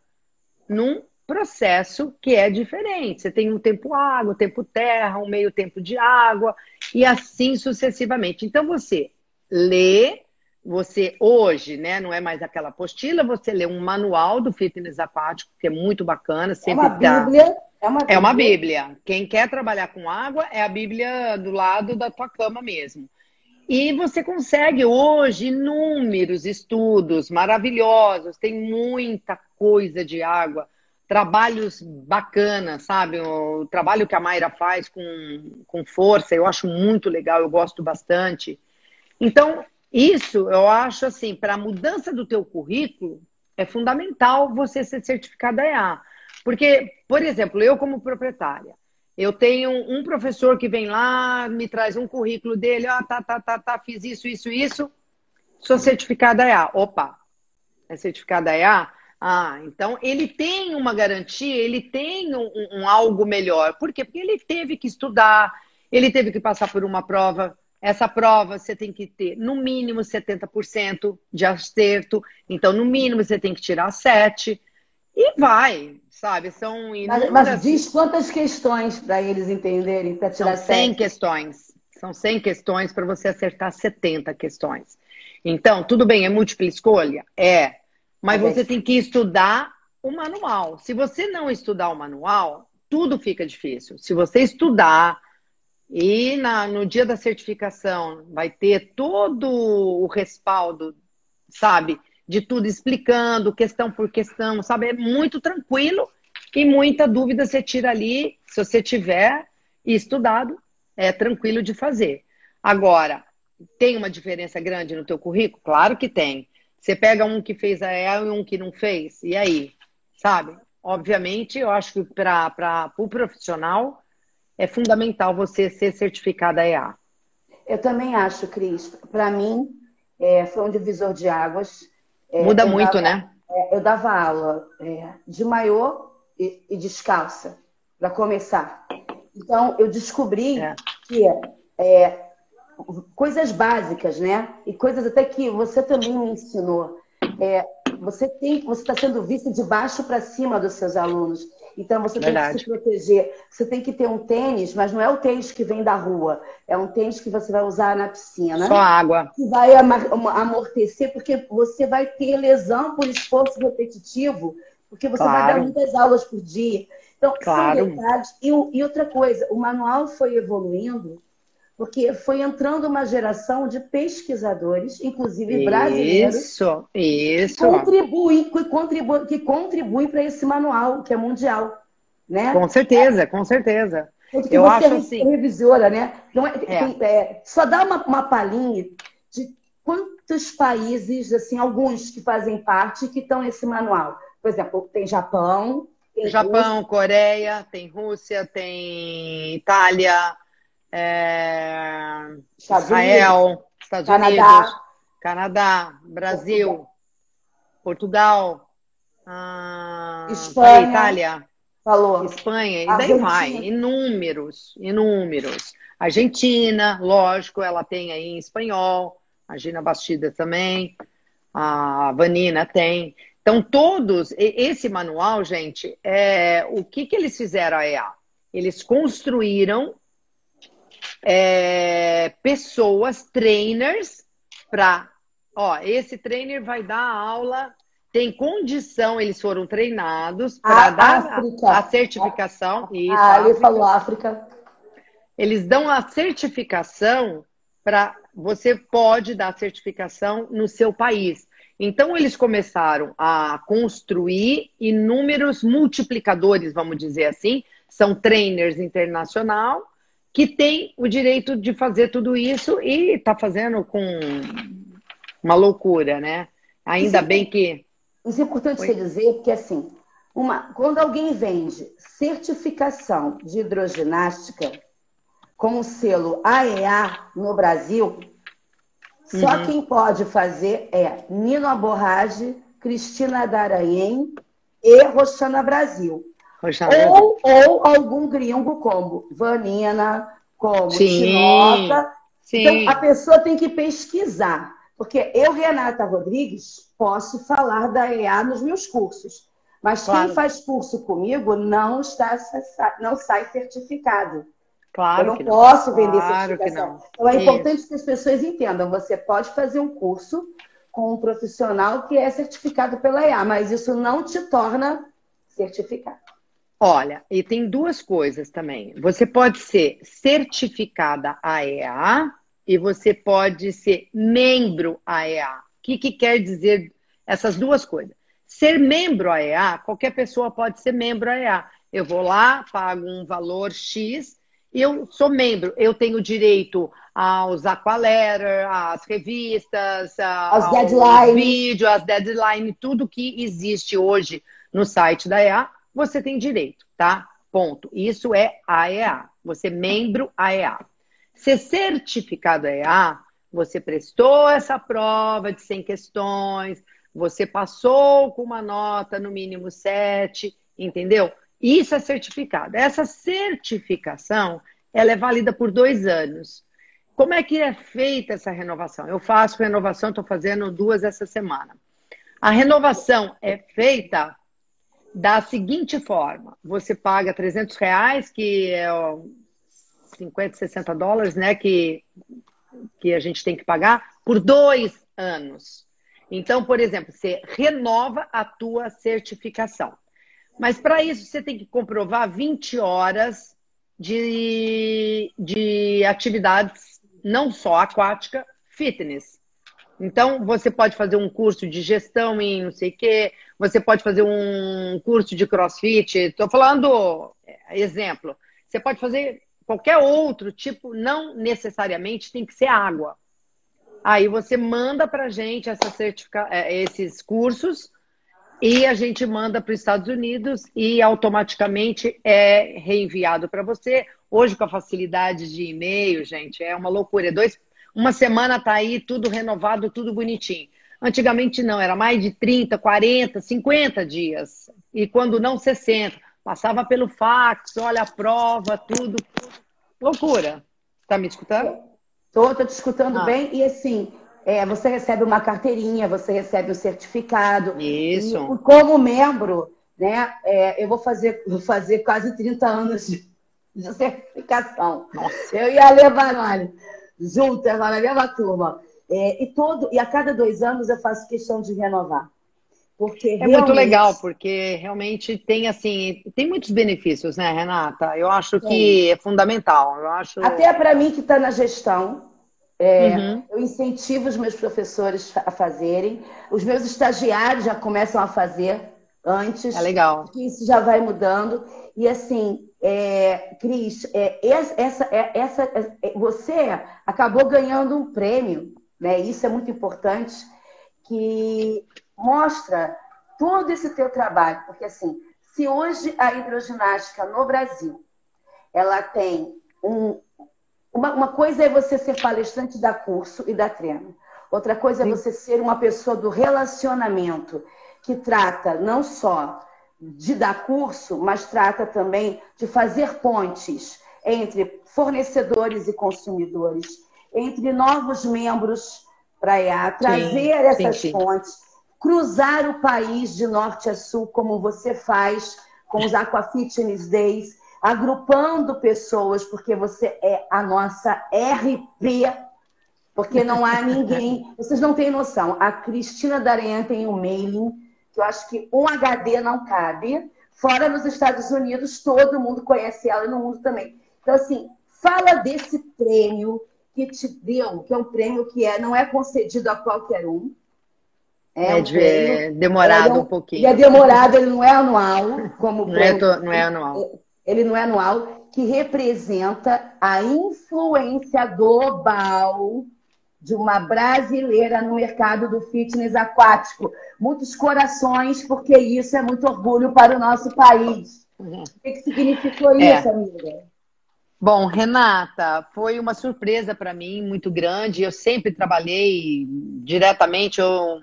num processo que é diferente. Você tem um tempo água, um tempo terra, um meio tempo de água e assim sucessivamente. Então você lê, você hoje, né, não é mais aquela apostila, você lê um manual do fitness aquático, que é muito bacana, sempre é uma dá. Bíblia, é uma bíblia. É uma bíblia. Quem quer trabalhar com água é a bíblia do lado da tua cama mesmo. E você consegue hoje inúmeros estudos maravilhosos, tem muita coisa de água, trabalhos bacanas, sabe? O trabalho que a Mayra faz com, com força, eu acho muito legal, eu gosto bastante. Então, isso eu acho assim, para a mudança do teu currículo, é fundamental você ser certificada EA. Porque, por exemplo, eu como proprietária, eu tenho um professor que vem lá, me traz um currículo dele, ah, tá, tá, tá, tá, fiz isso, isso, isso, sou certificada EA. Opa, é certificada EA? Ah, então ele tem uma garantia, ele tem um, um, algo melhor. Por quê? Porque ele teve que estudar, ele teve que passar por uma prova. Essa prova você tem que ter no mínimo 70% de acerto. Então, no mínimo, você tem que tirar 7. E vai, sabe? São inúmeras... mas, mas diz quantas questões para eles entenderem, para tirar São 100 questões. São 100 questões para você acertar 70 questões. Então, tudo bem, é múltipla escolha? É. Mas você tem que estudar o manual. Se você não estudar o manual, tudo fica difícil. Se você estudar e na, no dia da certificação vai ter todo o respaldo, sabe? De tudo explicando, questão por questão, sabe? É muito tranquilo e muita dúvida você tira ali, se você tiver estudado, é tranquilo de fazer. Agora, tem uma diferença grande no teu currículo? Claro que tem. Você pega um que fez a EA e um que não fez, e aí? Sabe? Obviamente, eu acho que para o pro profissional é fundamental você ser certificada EA. Eu também acho, Cris. Para mim, é, foi um divisor de águas. É, Muda muito, dava, né? É, eu dava aula é, de maiô e, e descalça, para começar. Então, eu descobri é. que é, coisas básicas, né? E coisas até que você também me ensinou. É, você tem, você está sendo visto de baixo para cima dos seus alunos. Então você Verdade. tem que se proteger. Você tem que ter um tênis, mas não é o tênis que vem da rua. É um tênis que você vai usar na piscina. Só água. Que vai amortecer, porque você vai ter lesão por esforço repetitivo, porque você claro. vai dar muitas aulas por dia. Então, claro. são detalhes. E, e outra coisa, o manual foi evoluindo porque foi entrando uma geração de pesquisadores, inclusive brasileiros, isso, isso. Contribuem, que contribuem, que contribuem para esse manual, que é mundial. Né? Com certeza, com certeza. Porque Eu acho é assim. revisora, né? Não é, é. Tem, é, só dá uma, uma palhinha de quantos países, assim, alguns que fazem parte, que estão nesse manual. Por exemplo, tem Japão. Tem Japão, Rússia. Coreia, tem Rússia, tem Itália, é, Israel, Estados Canadá. Unidos, Canadá, Brasil, Portugal, ah, Espanha, Itália, falou. Espanha, e daí vai, inúmeros, inúmeros. Argentina, lógico, ela tem aí em espanhol, a Gina Bastida também, a Vanina tem. Então, todos, esse manual, gente, é o que, que eles fizeram a EA? Eles construíram é, pessoas, trainers, para. Ó, esse trainer vai dar aula, tem condição, eles foram treinados para dar a, a, certificação. Ah, isso, ah, ele falou África. Eles dão a certificação para. Você pode dar certificação no seu país. Então, eles começaram a construir inúmeros multiplicadores, vamos dizer assim. São trainers internacional que tem o direito de fazer tudo isso e está fazendo com uma loucura, né? Ainda isso bem que. Isso é importante você dizer, porque assim, uma, quando alguém vende certificação de hidroginástica com o selo AEA no Brasil, só uhum. quem pode fazer é Nino Aborrage, Cristina Daranhem e Roxana Brasil. Ou, ou algum gringo como Vanina, como Chinoca. Então, a pessoa tem que pesquisar. Porque eu, Renata Rodrigues, posso falar da EA nos meus cursos. Mas claro. quem faz curso comigo não, está, não sai certificado. Claro. Eu não posso não. vender claro certificação. Então é Isso. importante que as pessoas entendam. Você pode fazer um curso com um profissional que é certificado pela EA, mas isso não te torna certificado. Olha, e tem duas coisas também. Você pode ser certificada AEA e você pode ser membro AEA. O que, que quer dizer essas duas coisas? Ser membro AEA, qualquer pessoa pode ser membro AEA. Eu vou lá, pago um valor X eu sou membro, eu tenho direito aos aqualetter, às revistas, aos deadlines, vídeo, às deadlines, tudo que existe hoje no site da EA, você tem direito, tá? Ponto. Isso é AEA. Você é membro AEA. Ser certificado AEA, você prestou essa prova de 100 questões, você passou com uma nota no mínimo 7, entendeu? Isso é certificado. Essa certificação, ela é válida por dois anos. Como é que é feita essa renovação? Eu faço renovação, estou fazendo duas essa semana. A renovação é feita da seguinte forma: você paga 300 reais, que é 50, 60 dólares, né? Que, que a gente tem que pagar por dois anos. Então, por exemplo, você renova a tua certificação. Mas para isso você tem que comprovar 20 horas de, de atividades, não só aquática, fitness. Então, você pode fazer um curso de gestão em não sei o quê, você pode fazer um curso de crossfit. Estou falando é, exemplo. Você pode fazer qualquer outro tipo, não necessariamente tem que ser água. Aí você manda para gente essa certifica... É, esses cursos e a gente manda para os Estados Unidos e automaticamente é reenviado para você. Hoje, com a facilidade de e-mail, gente, é uma loucura. É dois, uma semana tá aí, tudo renovado, tudo bonitinho. Antigamente não, era mais de 30, 40, 50 dias. E quando não, 60. Passava pelo fax, olha a prova, tudo. Loucura. Tá me escutando? Estou, estou te escutando ah. bem. E assim, é, você recebe uma carteirinha, você recebe um certificado. Isso. E como membro, né, é, eu vou fazer, vou fazer quase 30 anos de, de certificação. Nossa. Eu e a Levanone, juntas lá na mesma turma. É, e, todo, e a cada dois anos eu faço questão de renovar. Porque é realmente... muito legal, porque realmente tem assim, tem muitos benefícios, né, Renata? Eu acho que é fundamental. Eu acho... Até para mim que está na gestão, é, uhum. Eu incentivo os meus professores a fazerem. Os meus estagiários já começam a fazer antes. É legal. Que isso já vai mudando. E assim, é, Cris, é, essa, é, essa, é, você acabou ganhando um prêmio, né? Isso é muito importante, que mostra todo esse teu trabalho. Porque assim, se hoje a hidroginástica no Brasil ela tem um, uma, uma coisa é você ser palestrante da curso e da treino. Outra coisa é Sim. é você ser uma pessoa do relacionamento, que trata não só de dar curso, mas trata também de fazer pontes entre fornecedores e consumidores, entre novos membros para EA, trazer sim, essas sim, sim. pontes, cruzar o país de norte a sul, como você faz com os Aqua Fitness Days, agrupando pessoas, porque você é a nossa RP, porque não há ninguém. Vocês não têm noção. A Cristina Darenha tem um mailing que eu acho que um HD não cabe. Fora nos Estados Unidos, todo mundo conhece ela e no mundo também. Então, assim, fala desse prêmio que te deu, que é um prêmio que é, não é concedido a qualquer um. É, é, um prêmio, é demorado é um, um pouquinho. é demorado, ele não é anual, como não, é, não é anual ele não é anual, que representa a influência global de uma brasileira no mercado do fitness aquático. Muitos corações, porque isso é muito orgulho para o nosso país. Uhum. O que, que significou é. isso, amiga? Bom, Renata, foi uma surpresa para mim muito grande. Eu sempre trabalhei diretamente, eu,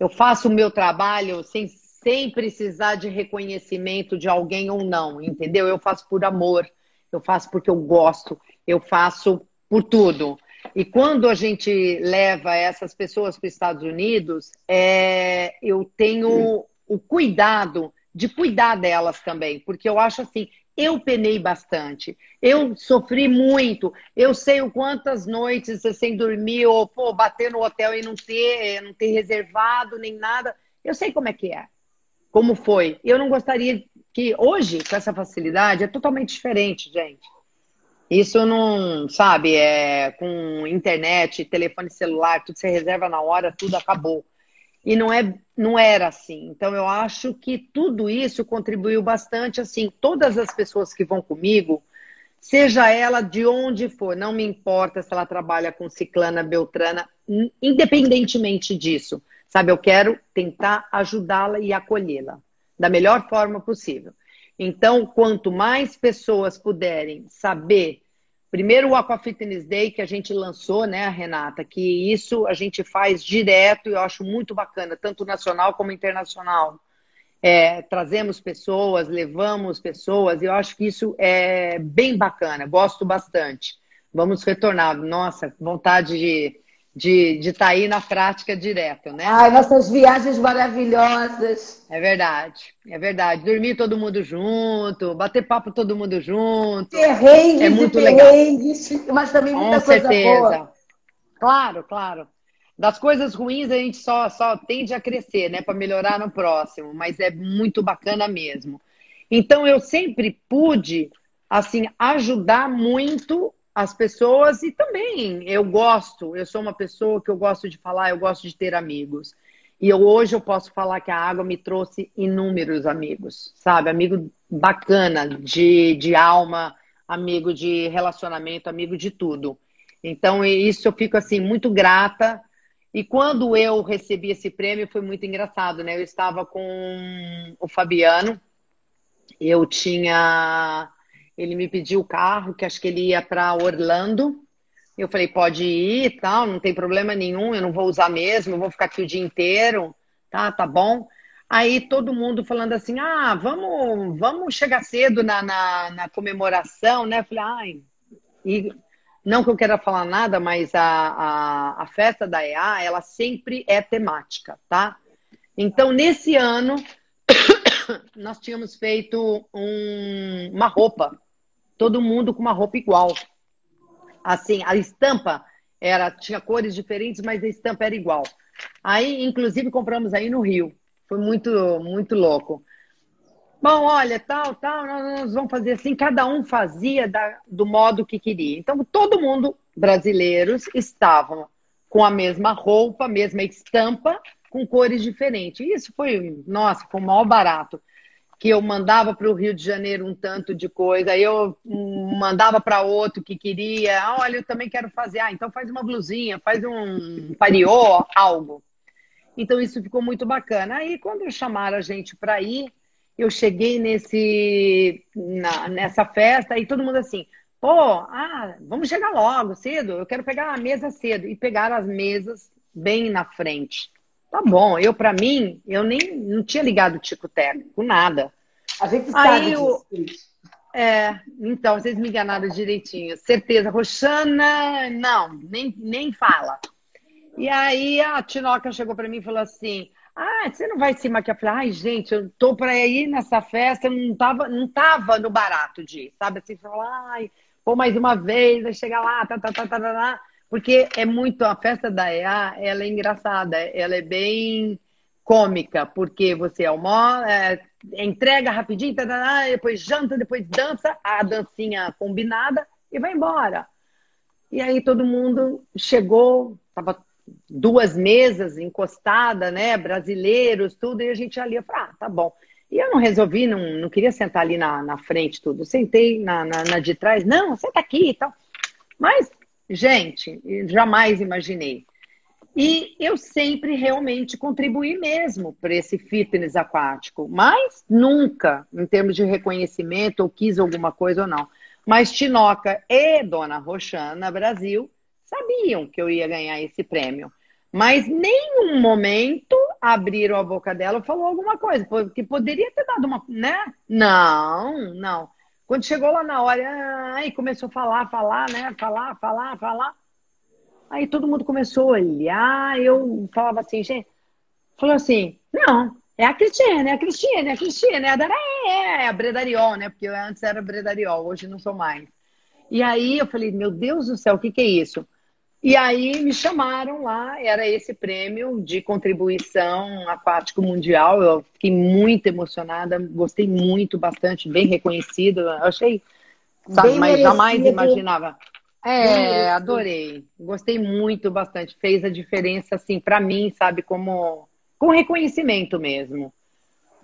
eu faço o meu trabalho sem sem precisar de reconhecimento de alguém ou não, entendeu? Eu faço por amor, eu faço porque eu gosto, eu faço por tudo. E quando a gente leva essas pessoas para os Estados Unidos, é, eu tenho o cuidado de cuidar delas também, porque eu acho assim eu penei bastante. Eu sofri muito. Eu sei o quantas noites sem dormir, ou pô, bater no hotel e não ter, não ter reservado nem nada. Eu sei como é que é. Como foi. Eu não gostaria que hoje, com essa facilidade, é totalmente diferente, gente. Isso não, sabe, é com internet, telefone celular, tudo você reserva na hora, tudo acabou. E não, é, não era assim. Então, eu acho que tudo isso contribuiu bastante. Assim, todas as pessoas que vão comigo, seja ela de onde for, não me importa se ela trabalha com ciclana, beltrana, independentemente disso. Sabe, eu quero tentar ajudá-la e acolhê-la da melhor forma possível. Então, quanto mais pessoas puderem saber Primeiro o Aqua Fitness Day que a gente lançou, né, Renata? Que isso a gente faz direto e eu acho muito bacana, tanto nacional como internacional. É, trazemos pessoas, levamos pessoas, e eu acho que isso é bem bacana, gosto bastante. Vamos retornar. Nossa, vontade de de estar de tá aí na prática direto, né? Ai, nossas viagens maravilhosas. É verdade, é verdade. Dormir todo mundo junto, bater papo todo mundo junto. Perrengues é muito legal. mas também muita Com coisa certeza. boa. Claro, claro. Das coisas ruins a gente só, só tende a crescer, né? Para melhorar no próximo, mas é muito bacana mesmo. Então eu sempre pude, assim, ajudar muito as pessoas e também eu gosto, eu sou uma pessoa que eu gosto de falar, eu gosto de ter amigos. E eu, hoje eu posso falar que a água me trouxe inúmeros amigos, sabe? Amigo bacana, de, de alma, amigo de relacionamento, amigo de tudo. Então, isso eu fico assim, muito grata. E quando eu recebi esse prêmio, foi muito engraçado, né? Eu estava com o Fabiano, eu tinha ele me pediu o carro, que acho que ele ia para Orlando. Eu falei, pode ir e tal, não tem problema nenhum, eu não vou usar mesmo, eu vou ficar aqui o dia inteiro, tá, tá bom. Aí todo mundo falando assim, ah, vamos, vamos chegar cedo na, na, na comemoração, né? Eu falei, ai, e não que eu queira falar nada, mas a, a, a festa da EA, ela sempre é temática, tá? Então, nesse ano, nós tínhamos feito um, uma roupa todo mundo com uma roupa igual. Assim, a estampa era tinha cores diferentes, mas a estampa era igual. Aí, inclusive, compramos aí no Rio. Foi muito, muito louco. Bom, olha, tal, tal, nós vamos fazer assim. Cada um fazia da, do modo que queria. Então, todo mundo, brasileiros, estavam com a mesma roupa, mesma estampa, com cores diferentes. Isso foi, nossa, foi o maior barato que eu mandava para o Rio de Janeiro um tanto de coisa, eu mandava para outro que queria, ah, olha, eu também quero fazer, ah, então faz uma blusinha, faz um pariô, algo. Então isso ficou muito bacana. Aí quando chamaram a gente para ir, eu cheguei nesse na, nessa festa e todo mundo assim, pô, ah, vamos chegar logo, cedo, eu quero pegar a mesa cedo. E pegaram as mesas bem na frente. Tá bom, eu para mim, eu nem não tinha ligado o tico técnico, nada. A gente sabe Aí, disso. Eu, é, então, vocês me enganaram direitinho. Certeza. Roxana, não, nem, nem fala. E aí a Tinoca chegou para mim e falou assim: Ah, você não vai se maquiar? Eu falei, ai, gente, eu tô para ir nessa festa, eu não tava, não tava no barato de ir, sabe? Assim, falar, ai, pô, mais uma vez, vai chegar lá, tá, tá, tá, tá, tá, tá. Porque é muito, a festa da EA, ela é engraçada, ela é bem cômica, porque você almoça, é, entrega rapidinho, tá, tá, tá, depois janta, depois dança, a dancinha combinada e vai embora. E aí todo mundo chegou, tava duas mesas encostadas, né, brasileiros, tudo, e a gente ali, eu falei, ah, tá bom. E eu não resolvi, não, não queria sentar ali na, na frente, tudo. Sentei na, na, na de trás, não, senta aqui e tal. Mas Gente, jamais imaginei. E eu sempre realmente contribuí mesmo para esse fitness aquático, mas nunca, em termos de reconhecimento, ou quis alguma coisa ou não. Mas Tinoca e Dona Roxana Brasil sabiam que eu ia ganhar esse prêmio. Mas nenhum momento abriram a boca dela e falou alguma coisa, porque poderia ter dado uma, né? Não, não. Quando chegou lá na hora, aí começou a falar, falar, né? Falar, falar, falar. Aí todo mundo começou a olhar, eu falava assim, gente, falou assim, não, é a Cristiane, é a Cristiane, é a Cristiane, é a Dara, é, é a Bredariol, né? Porque eu antes era Bredariol, hoje não sou mais. E aí eu falei, meu Deus do céu, o que, que é isso? E aí me chamaram lá, era esse prêmio de contribuição aquático mundial. Eu fiquei muito emocionada, gostei muito, bastante, bem reconhecido. Eu achei, sabe, bem mas merecido. jamais imaginava. É, adorei. Gostei muito, bastante. Fez a diferença, assim, para mim, sabe, como com reconhecimento mesmo.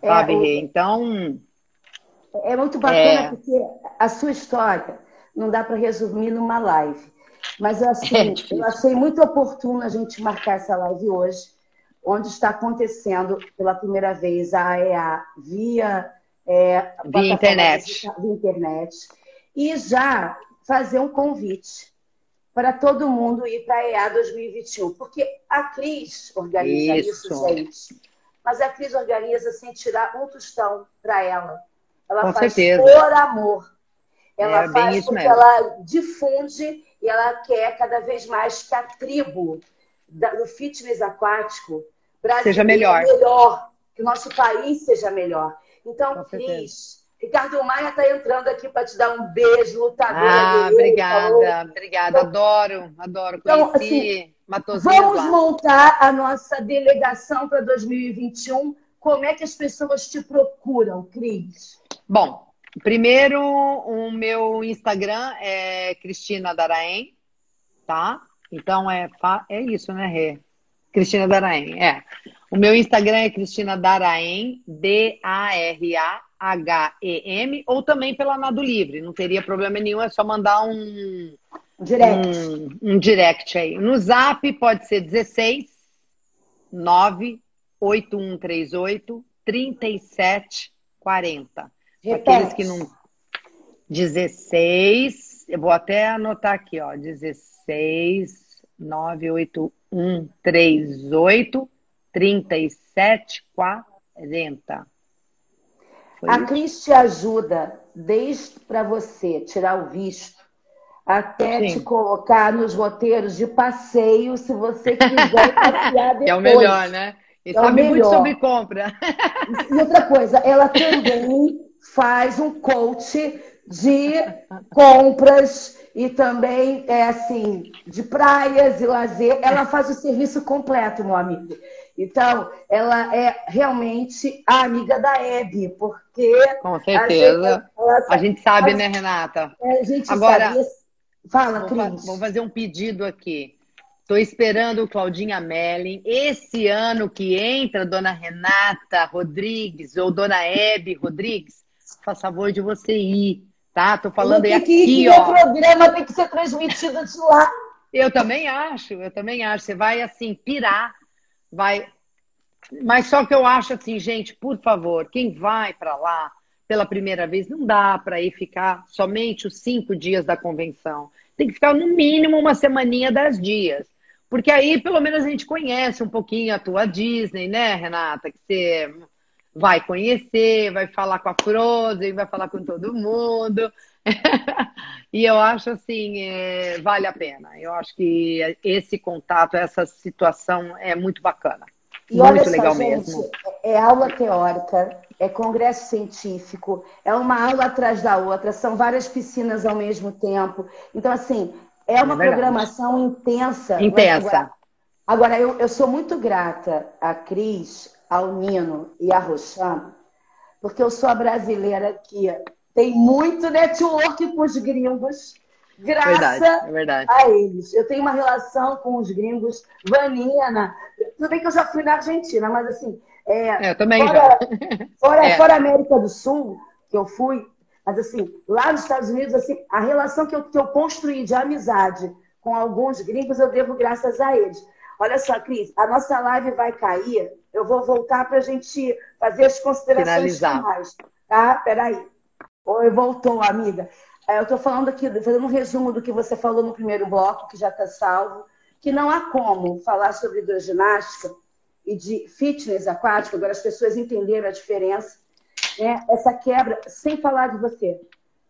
É, sabe, o... Então. É muito bacana é... porque a sua história não dá para resumir numa live. Mas assim, é eu achei muito oportuno a gente marcar essa live hoje, onde está acontecendo pela primeira vez a AEA via, é, via internet. Via internet. E já fazer um convite para todo mundo ir para a EA 2021. Porque a Cris organiza isso. isso, gente. Mas a Cris organiza sem tirar um tostão para ela. Ela Com faz certeza. por amor. Ela é, faz porque ela difunde e ela quer cada vez mais que a tribo do fitness aquático seja melhor. melhor, que o nosso país seja melhor. Então, Cris, Ricardo Maia está entrando aqui para te dar um beijo, lutador. Ah, obrigada, falou. obrigada. Então, adoro, adoro. Então, assim, vamos lá. montar a nossa delegação para 2021. Como é que as pessoas te procuram, Cris? Bom, Primeiro, o meu Instagram é Cristina Daraem, tá? Então é, é isso, né, Rê? Cristina Daraem, é. O meu Instagram é Cristina Daraem, D-A-R-A-H-E-M, ou também pela Nado Livre, não teria problema nenhum, é só mandar um direct, um, um direct aí. No zap pode ser 16 98138 3740. Repete. Aqueles que não. 16, eu vou até anotar aqui, ó. 16, 981, 38, 37, 40. Foi a Cris te ajuda desde para você tirar o visto até Sim. te colocar nos roteiros de passeio, se você quiser passear depois. É o melhor, né? E é sabe muito sobre compra. E outra coisa, ela também faz um coach de compras e também é assim de praias e lazer. Ela faz o serviço completo, meu amigo. Então, ela é realmente a amiga da Hebe, porque com certeza a gente, a gente sabe, né, Renata? É, a gente Agora, sabe. Fala, Cris. Vou fazer um pedido aqui. Estou esperando o Claudinha Melling. Esse ano que entra Dona Renata Rodrigues ou Dona Hebe Rodrigues, faz favor de você ir, tá? Tô falando aí aqui, que ó. O programa tem que ser transmitido de lá. Eu também acho, eu também acho. Você vai assim pirar, vai. Mas só que eu acho assim, gente, por favor, quem vai para lá pela primeira vez, não dá para ir ficar somente os cinco dias da convenção. Tem que ficar no mínimo uma semaninha, dez dias. Porque aí, pelo menos, a gente conhece um pouquinho a tua Disney, né, Renata? Que você vai conhecer, vai falar com a Frozen, vai falar com todo mundo. e eu acho assim, é, vale a pena. Eu acho que esse contato, essa situação é muito bacana. E muito olha legal só, gente, mesmo. É aula teórica, é congresso científico, é uma aula atrás da outra, são várias piscinas ao mesmo tempo. Então, assim, é uma é programação intensa. Intensa. Agora, agora eu, eu sou muito grata à Cris, ao Nino e a Roxana, porque eu sou a brasileira que tem muito network com os gringos, graças verdade, é verdade. a eles. Eu tenho uma relação com os gringos, Vanina. Tudo bem que eu já fui na Argentina, mas assim. É, é eu também fora. Fora, é. fora América do Sul, que eu fui, mas assim, lá nos Estados Unidos, assim, a relação que eu, que eu construí de amizade com alguns gringos, eu devo graças a eles. Olha só, Cris, a nossa live vai cair eu vou voltar para a gente fazer as considerações Finalizar. finais. Tá? Peraí. Oi, voltou, amiga. É, eu estou falando aqui, fazendo um resumo do que você falou no primeiro bloco, que já está salvo, que não há como falar sobre hidroginástica e de fitness aquático, agora as pessoas entenderam a diferença, né? essa quebra, sem falar de você.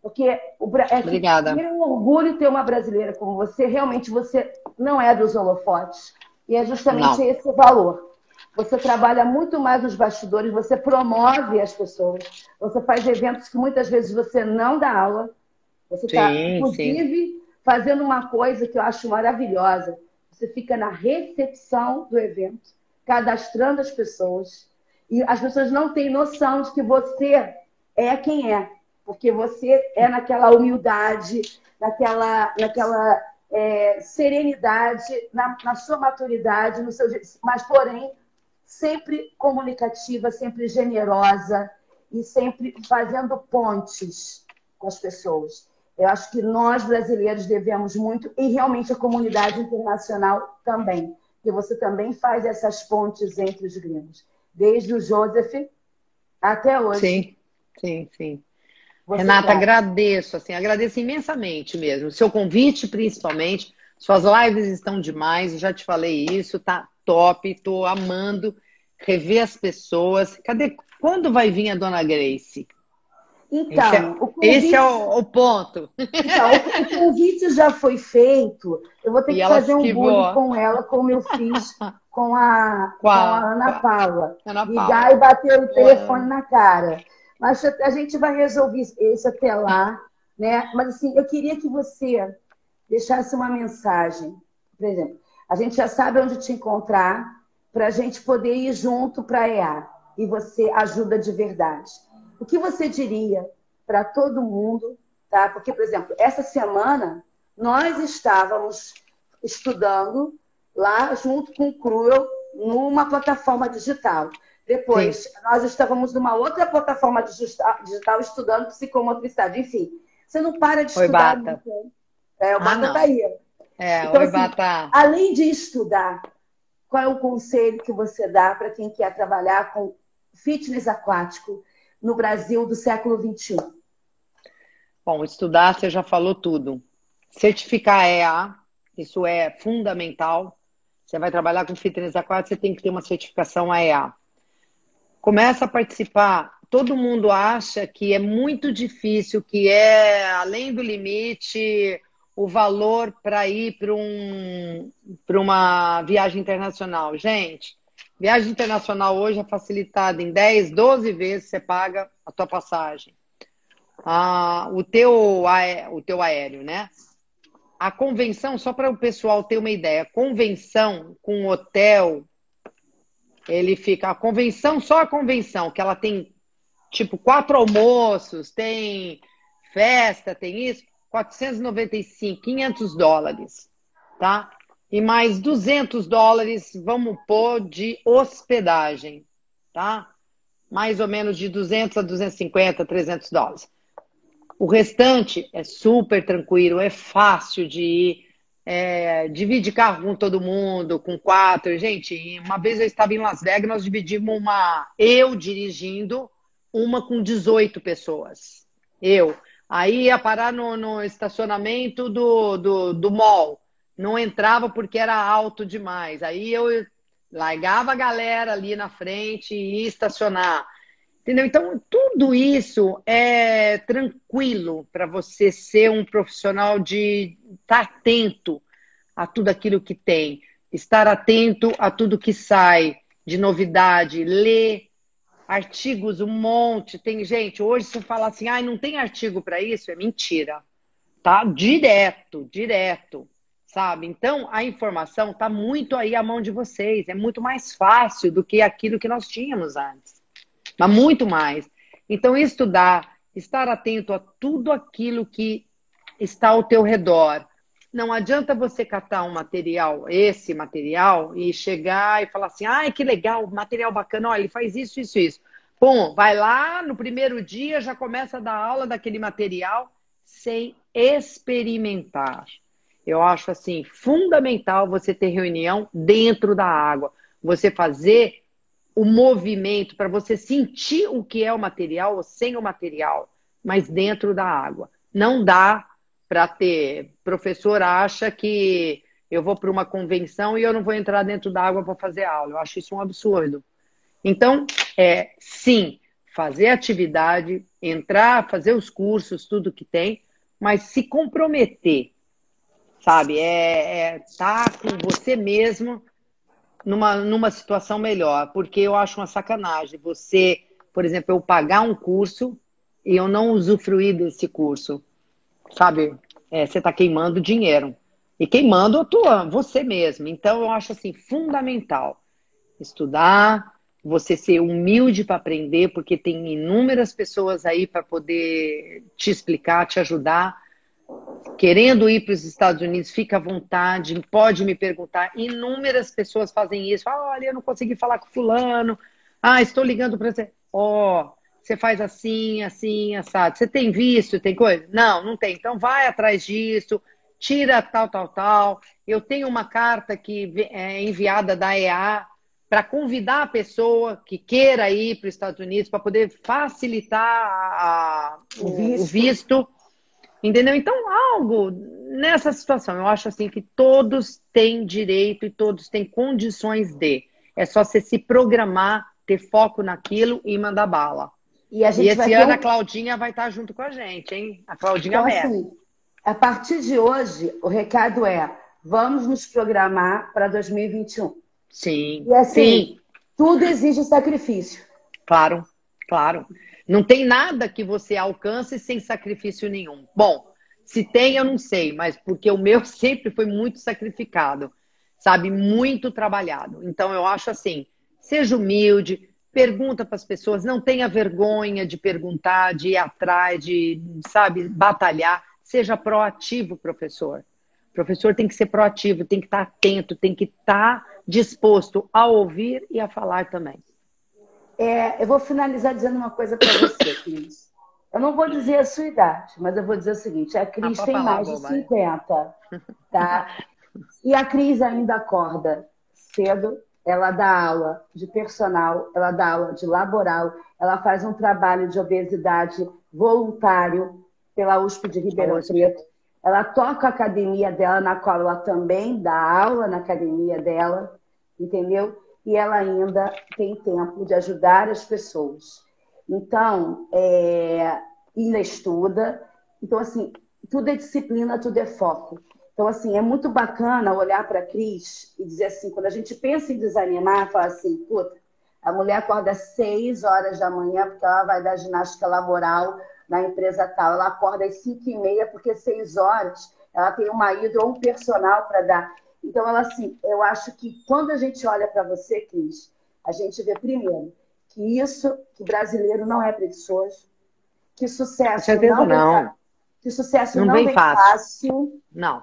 Porque o, é Obrigada. é um orgulho ter uma brasileira como você, realmente você não é dos holofotes. E é justamente não. esse o valor. Você trabalha muito mais nos bastidores, você promove as pessoas, você faz eventos que muitas vezes você não dá aula. Você está, inclusive, sim. fazendo uma coisa que eu acho maravilhosa. Você fica na recepção do evento, cadastrando as pessoas. E as pessoas não têm noção de que você é quem é. Porque você é naquela humildade, naquela, naquela é, serenidade, na, na, sua maturidade, no seu mas porém sempre comunicativa, sempre generosa e sempre fazendo pontes com as pessoas. Eu acho que nós brasileiros devemos muito e realmente a comunidade internacional também, que você também faz essas pontes entre os gringos, desde o Joseph até hoje. Sim, sim, sim. Você Renata, agradeço, assim, agradeço imensamente mesmo. O seu convite, principalmente. Suas lives estão demais, já te falei isso, tá top, tô amando rever as pessoas. Cadê? Quando vai vir a dona Grace? Então, esse é, o, convite... esse é o, o, ponto. Então, o, o, convite já foi feito. Eu vou ter e que fazer um bullying com ela, como eu fiz com a, com a Ana Paula. Ana Paula. Ligar e bater o telefone na cara. Mas a gente vai resolver isso até lá, né? Mas assim, eu queria que você deixasse uma mensagem. Por exemplo, a gente já sabe onde te encontrar para a gente poder ir junto para a EA e você ajuda de verdade. O que você diria para todo mundo, tá? Porque, por exemplo, essa semana nós estávamos estudando lá junto com o Cruel numa plataforma digital. Depois, Sim. nós estávamos numa outra plataforma digital estudando psicomotricidade. Enfim, você não para de Oi, estudar. Bata. É, o Bata está aí. É, então, Oi, assim, Bata. Além de estudar, qual é o conselho que você dá para quem quer trabalhar com fitness aquático no Brasil do século XXI? Bom, estudar, você já falou tudo. Certificar EA, isso é fundamental. Você vai trabalhar com fitness aquático, você tem que ter uma certificação AEA começa a participar, todo mundo acha que é muito difícil, que é além do limite o valor para ir para um, uma viagem internacional. Gente, viagem internacional hoje é facilitada em 10, 12 vezes você paga a tua passagem. Ah, o, teu, o teu aéreo, né? A convenção, só para o pessoal ter uma ideia, convenção com hotel, ele fica a convenção, só a convenção, que ela tem tipo quatro almoços, tem festa, tem isso, 495, 500 dólares, tá? E mais 200 dólares, vamos pôr, de hospedagem, tá? Mais ou menos de 200 a 250, 300 dólares. O restante é super tranquilo, é fácil de ir é, divide carro com todo mundo, com quatro. Gente, uma vez eu estava em Las Vegas, nós dividimos uma. Eu dirigindo, uma com 18 pessoas. Eu. Aí ia parar no, no estacionamento do, do, do mall. Não entrava porque era alto demais. Aí eu largava a galera ali na frente e ia estacionar. Entendeu? Então, tudo isso é tranquilo para você ser um profissional de estar tá atento a tudo aquilo que tem, estar atento a tudo que sai de novidade, ler artigos, um monte. Tem gente, hoje você fala assim, ah, não tem artigo para isso, é mentira. Tá? Direto, direto. Sabe? Então, a informação está muito aí à mão de vocês. É muito mais fácil do que aquilo que nós tínhamos antes mas muito mais. Então, estudar, estar atento a tudo aquilo que está ao teu redor. Não adianta você catar um material, esse material, e chegar e falar assim: ai, que legal, material bacana, olha, ele faz isso, isso, isso. Bom, vai lá, no primeiro dia já começa a dar aula daquele material sem experimentar. Eu acho assim fundamental você ter reunião dentro da água, você fazer o movimento, para você sentir o que é o material ou sem o material, mas dentro da água. Não dá para ter. Professor acha que eu vou para uma convenção e eu não vou entrar dentro da água para fazer aula. Eu acho isso um absurdo. Então, é sim, fazer atividade, entrar, fazer os cursos, tudo que tem, mas se comprometer, sabe? É é tá com você mesmo numa, numa situação melhor, porque eu acho uma sacanagem você, por exemplo, eu pagar um curso e eu não usufruir desse curso, sabe? É, você está queimando dinheiro. E queimando a tua, você mesmo. Então, eu acho assim, fundamental estudar, você ser humilde para aprender, porque tem inúmeras pessoas aí para poder te explicar, te ajudar. Querendo ir para os Estados Unidos, fica à vontade, pode me perguntar. Inúmeras pessoas fazem isso. Ah, olha, eu não consegui falar com fulano. Ah, estou ligando para você. Ó, oh, você faz assim, assim, assado. Você tem visto, tem coisa? Não, não tem. Então vai atrás disso, tira tal, tal, tal. Eu tenho uma carta que é enviada da EA para convidar a pessoa que queira ir para os Estados Unidos para poder facilitar a, o, visto. o, visto. Entendeu? Então, algo nessa situação, eu acho assim que todos têm direito e todos têm condições de. É só você se programar, ter foco naquilo e mandar bala. E, e esse ano um... a Claudinha vai estar junto com a gente, hein? A Claudinha então, assim, A partir de hoje, o recado é: vamos nos programar para 2021. Sim. E assim, sim. tudo exige sacrifício. Claro, claro. Não tem nada que você alcance sem sacrifício nenhum. Bom, se tem, eu não sei, mas porque o meu sempre foi muito sacrificado, sabe? Muito trabalhado. Então, eu acho assim: seja humilde, pergunta para as pessoas, não tenha vergonha de perguntar, de ir atrás, de, sabe, batalhar. Seja proativo, professor. O professor tem que ser proativo, tem que estar atento, tem que estar disposto a ouvir e a falar também. É, eu vou finalizar dizendo uma coisa para você, Cris. Eu não vou dizer a sua idade, mas eu vou dizer o seguinte: a Cris ah, tem mais de 50, tá? E a Cris ainda acorda cedo, ela dá aula de personal, ela dá aula de laboral, ela faz um trabalho de obesidade voluntário pela USP de Ribeirão Preto. Ela toca a academia dela, na qual ela também dá aula na academia dela, entendeu? E ela ainda tem tempo de ajudar as pessoas. Então, é, ainda estuda. Então, assim, tudo é disciplina, tudo é foco. Então, assim, é muito bacana olhar para a Cris e dizer assim, quando a gente pensa em desanimar, fala assim, puta, a mulher acorda às seis horas da manhã porque ela vai dar ginástica laboral na empresa tal. Ela acorda às cinco e meia porque seis horas ela tem uma hidro ou um personal para dar. Então, ela assim, eu acho que quando a gente olha para você, Cris, a gente vê primeiro que isso, que brasileiro não é preguiçoso, que sucesso não, não. Vem, que sucesso não, não vem fácil. fácil. Não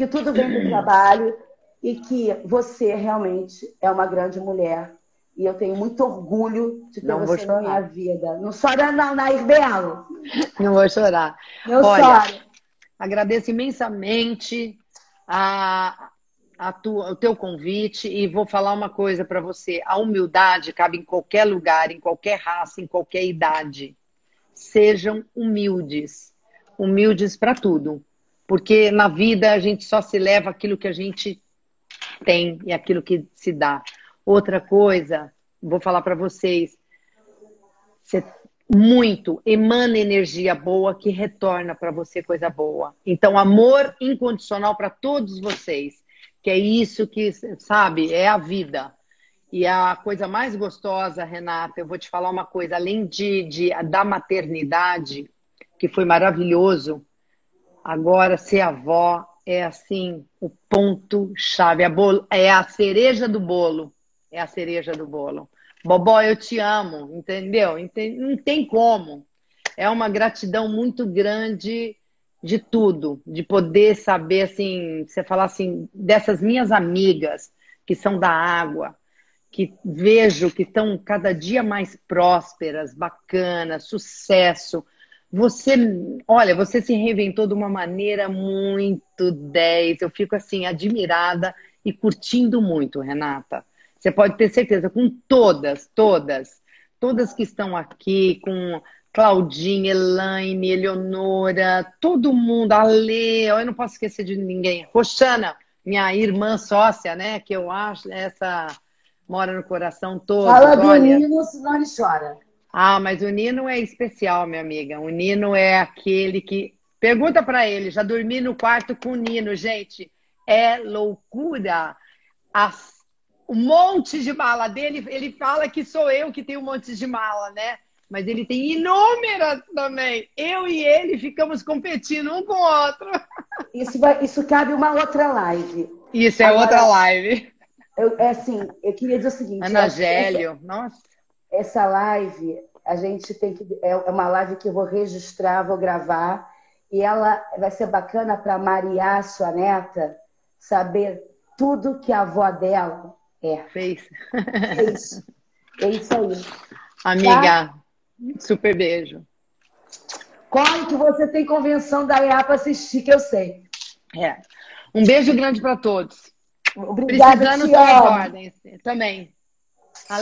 que tudo vem do trabalho e que você realmente é uma grande mulher. E eu tenho muito orgulho de ter não você na minha vida. Não chora não, Nair Belo. Não vou chorar. Não Olha, choro. Agradeço imensamente a, a tua, o teu convite e vou falar uma coisa para você. A humildade cabe em qualquer lugar, em qualquer raça, em qualquer idade. Sejam humildes. Humildes para tudo porque na vida a gente só se leva aquilo que a gente tem e aquilo que se dá. Outra coisa, vou falar para vocês, você muito emana energia boa que retorna para você coisa boa. Então, amor incondicional para todos vocês, que é isso que, sabe, é a vida. E a coisa mais gostosa, Renata, eu vou te falar uma coisa, além de, de da maternidade, que foi maravilhoso, Agora, ser avó é assim, o ponto chave, é a cereja do bolo. É a cereja do bolo. Bobó, eu te amo, entendeu? Não tem como. É uma gratidão muito grande de tudo, de poder saber assim, você falar assim, dessas minhas amigas que são da água, que vejo que estão cada dia mais prósperas, bacanas, sucesso, você, olha, você se reinventou de uma maneira muito 10. Eu fico assim admirada e curtindo muito, Renata. Você pode ter certeza, com todas, todas, todas que estão aqui, com Claudinha, Elaine, Eleonora, todo mundo, a Lê, eu não posso esquecer de ninguém. Roxana, minha irmã sócia, né? Que eu acho, essa mora no coração todo. Fala do Nino, senão ele chora. Ah, mas o Nino é especial, minha amiga. O Nino é aquele que. Pergunta para ele, já dormi no quarto com o Nino, gente. É loucura. Às o monte de mala dele, ele fala que sou eu que tenho um monte de mala, né? Mas ele tem inúmeras também. Eu e ele ficamos competindo um com o outro. Isso, vai, isso cabe uma outra live. Isso é Agora, outra live. Eu, é assim, eu queria dizer o seguinte. Ana Gélio, essa, nossa. Essa live, a gente tem que. É uma live que eu vou registrar, vou gravar. E ela vai ser bacana para Maria, sua neta, saber tudo que a avó dela é. Fez. É isso. É isso aí. Amiga, tá? super beijo. Corre que você tem convenção da EA para assistir, que eu sei. É. Um beijo grande para todos. Obrigada, Precisando ordens também. Tchau.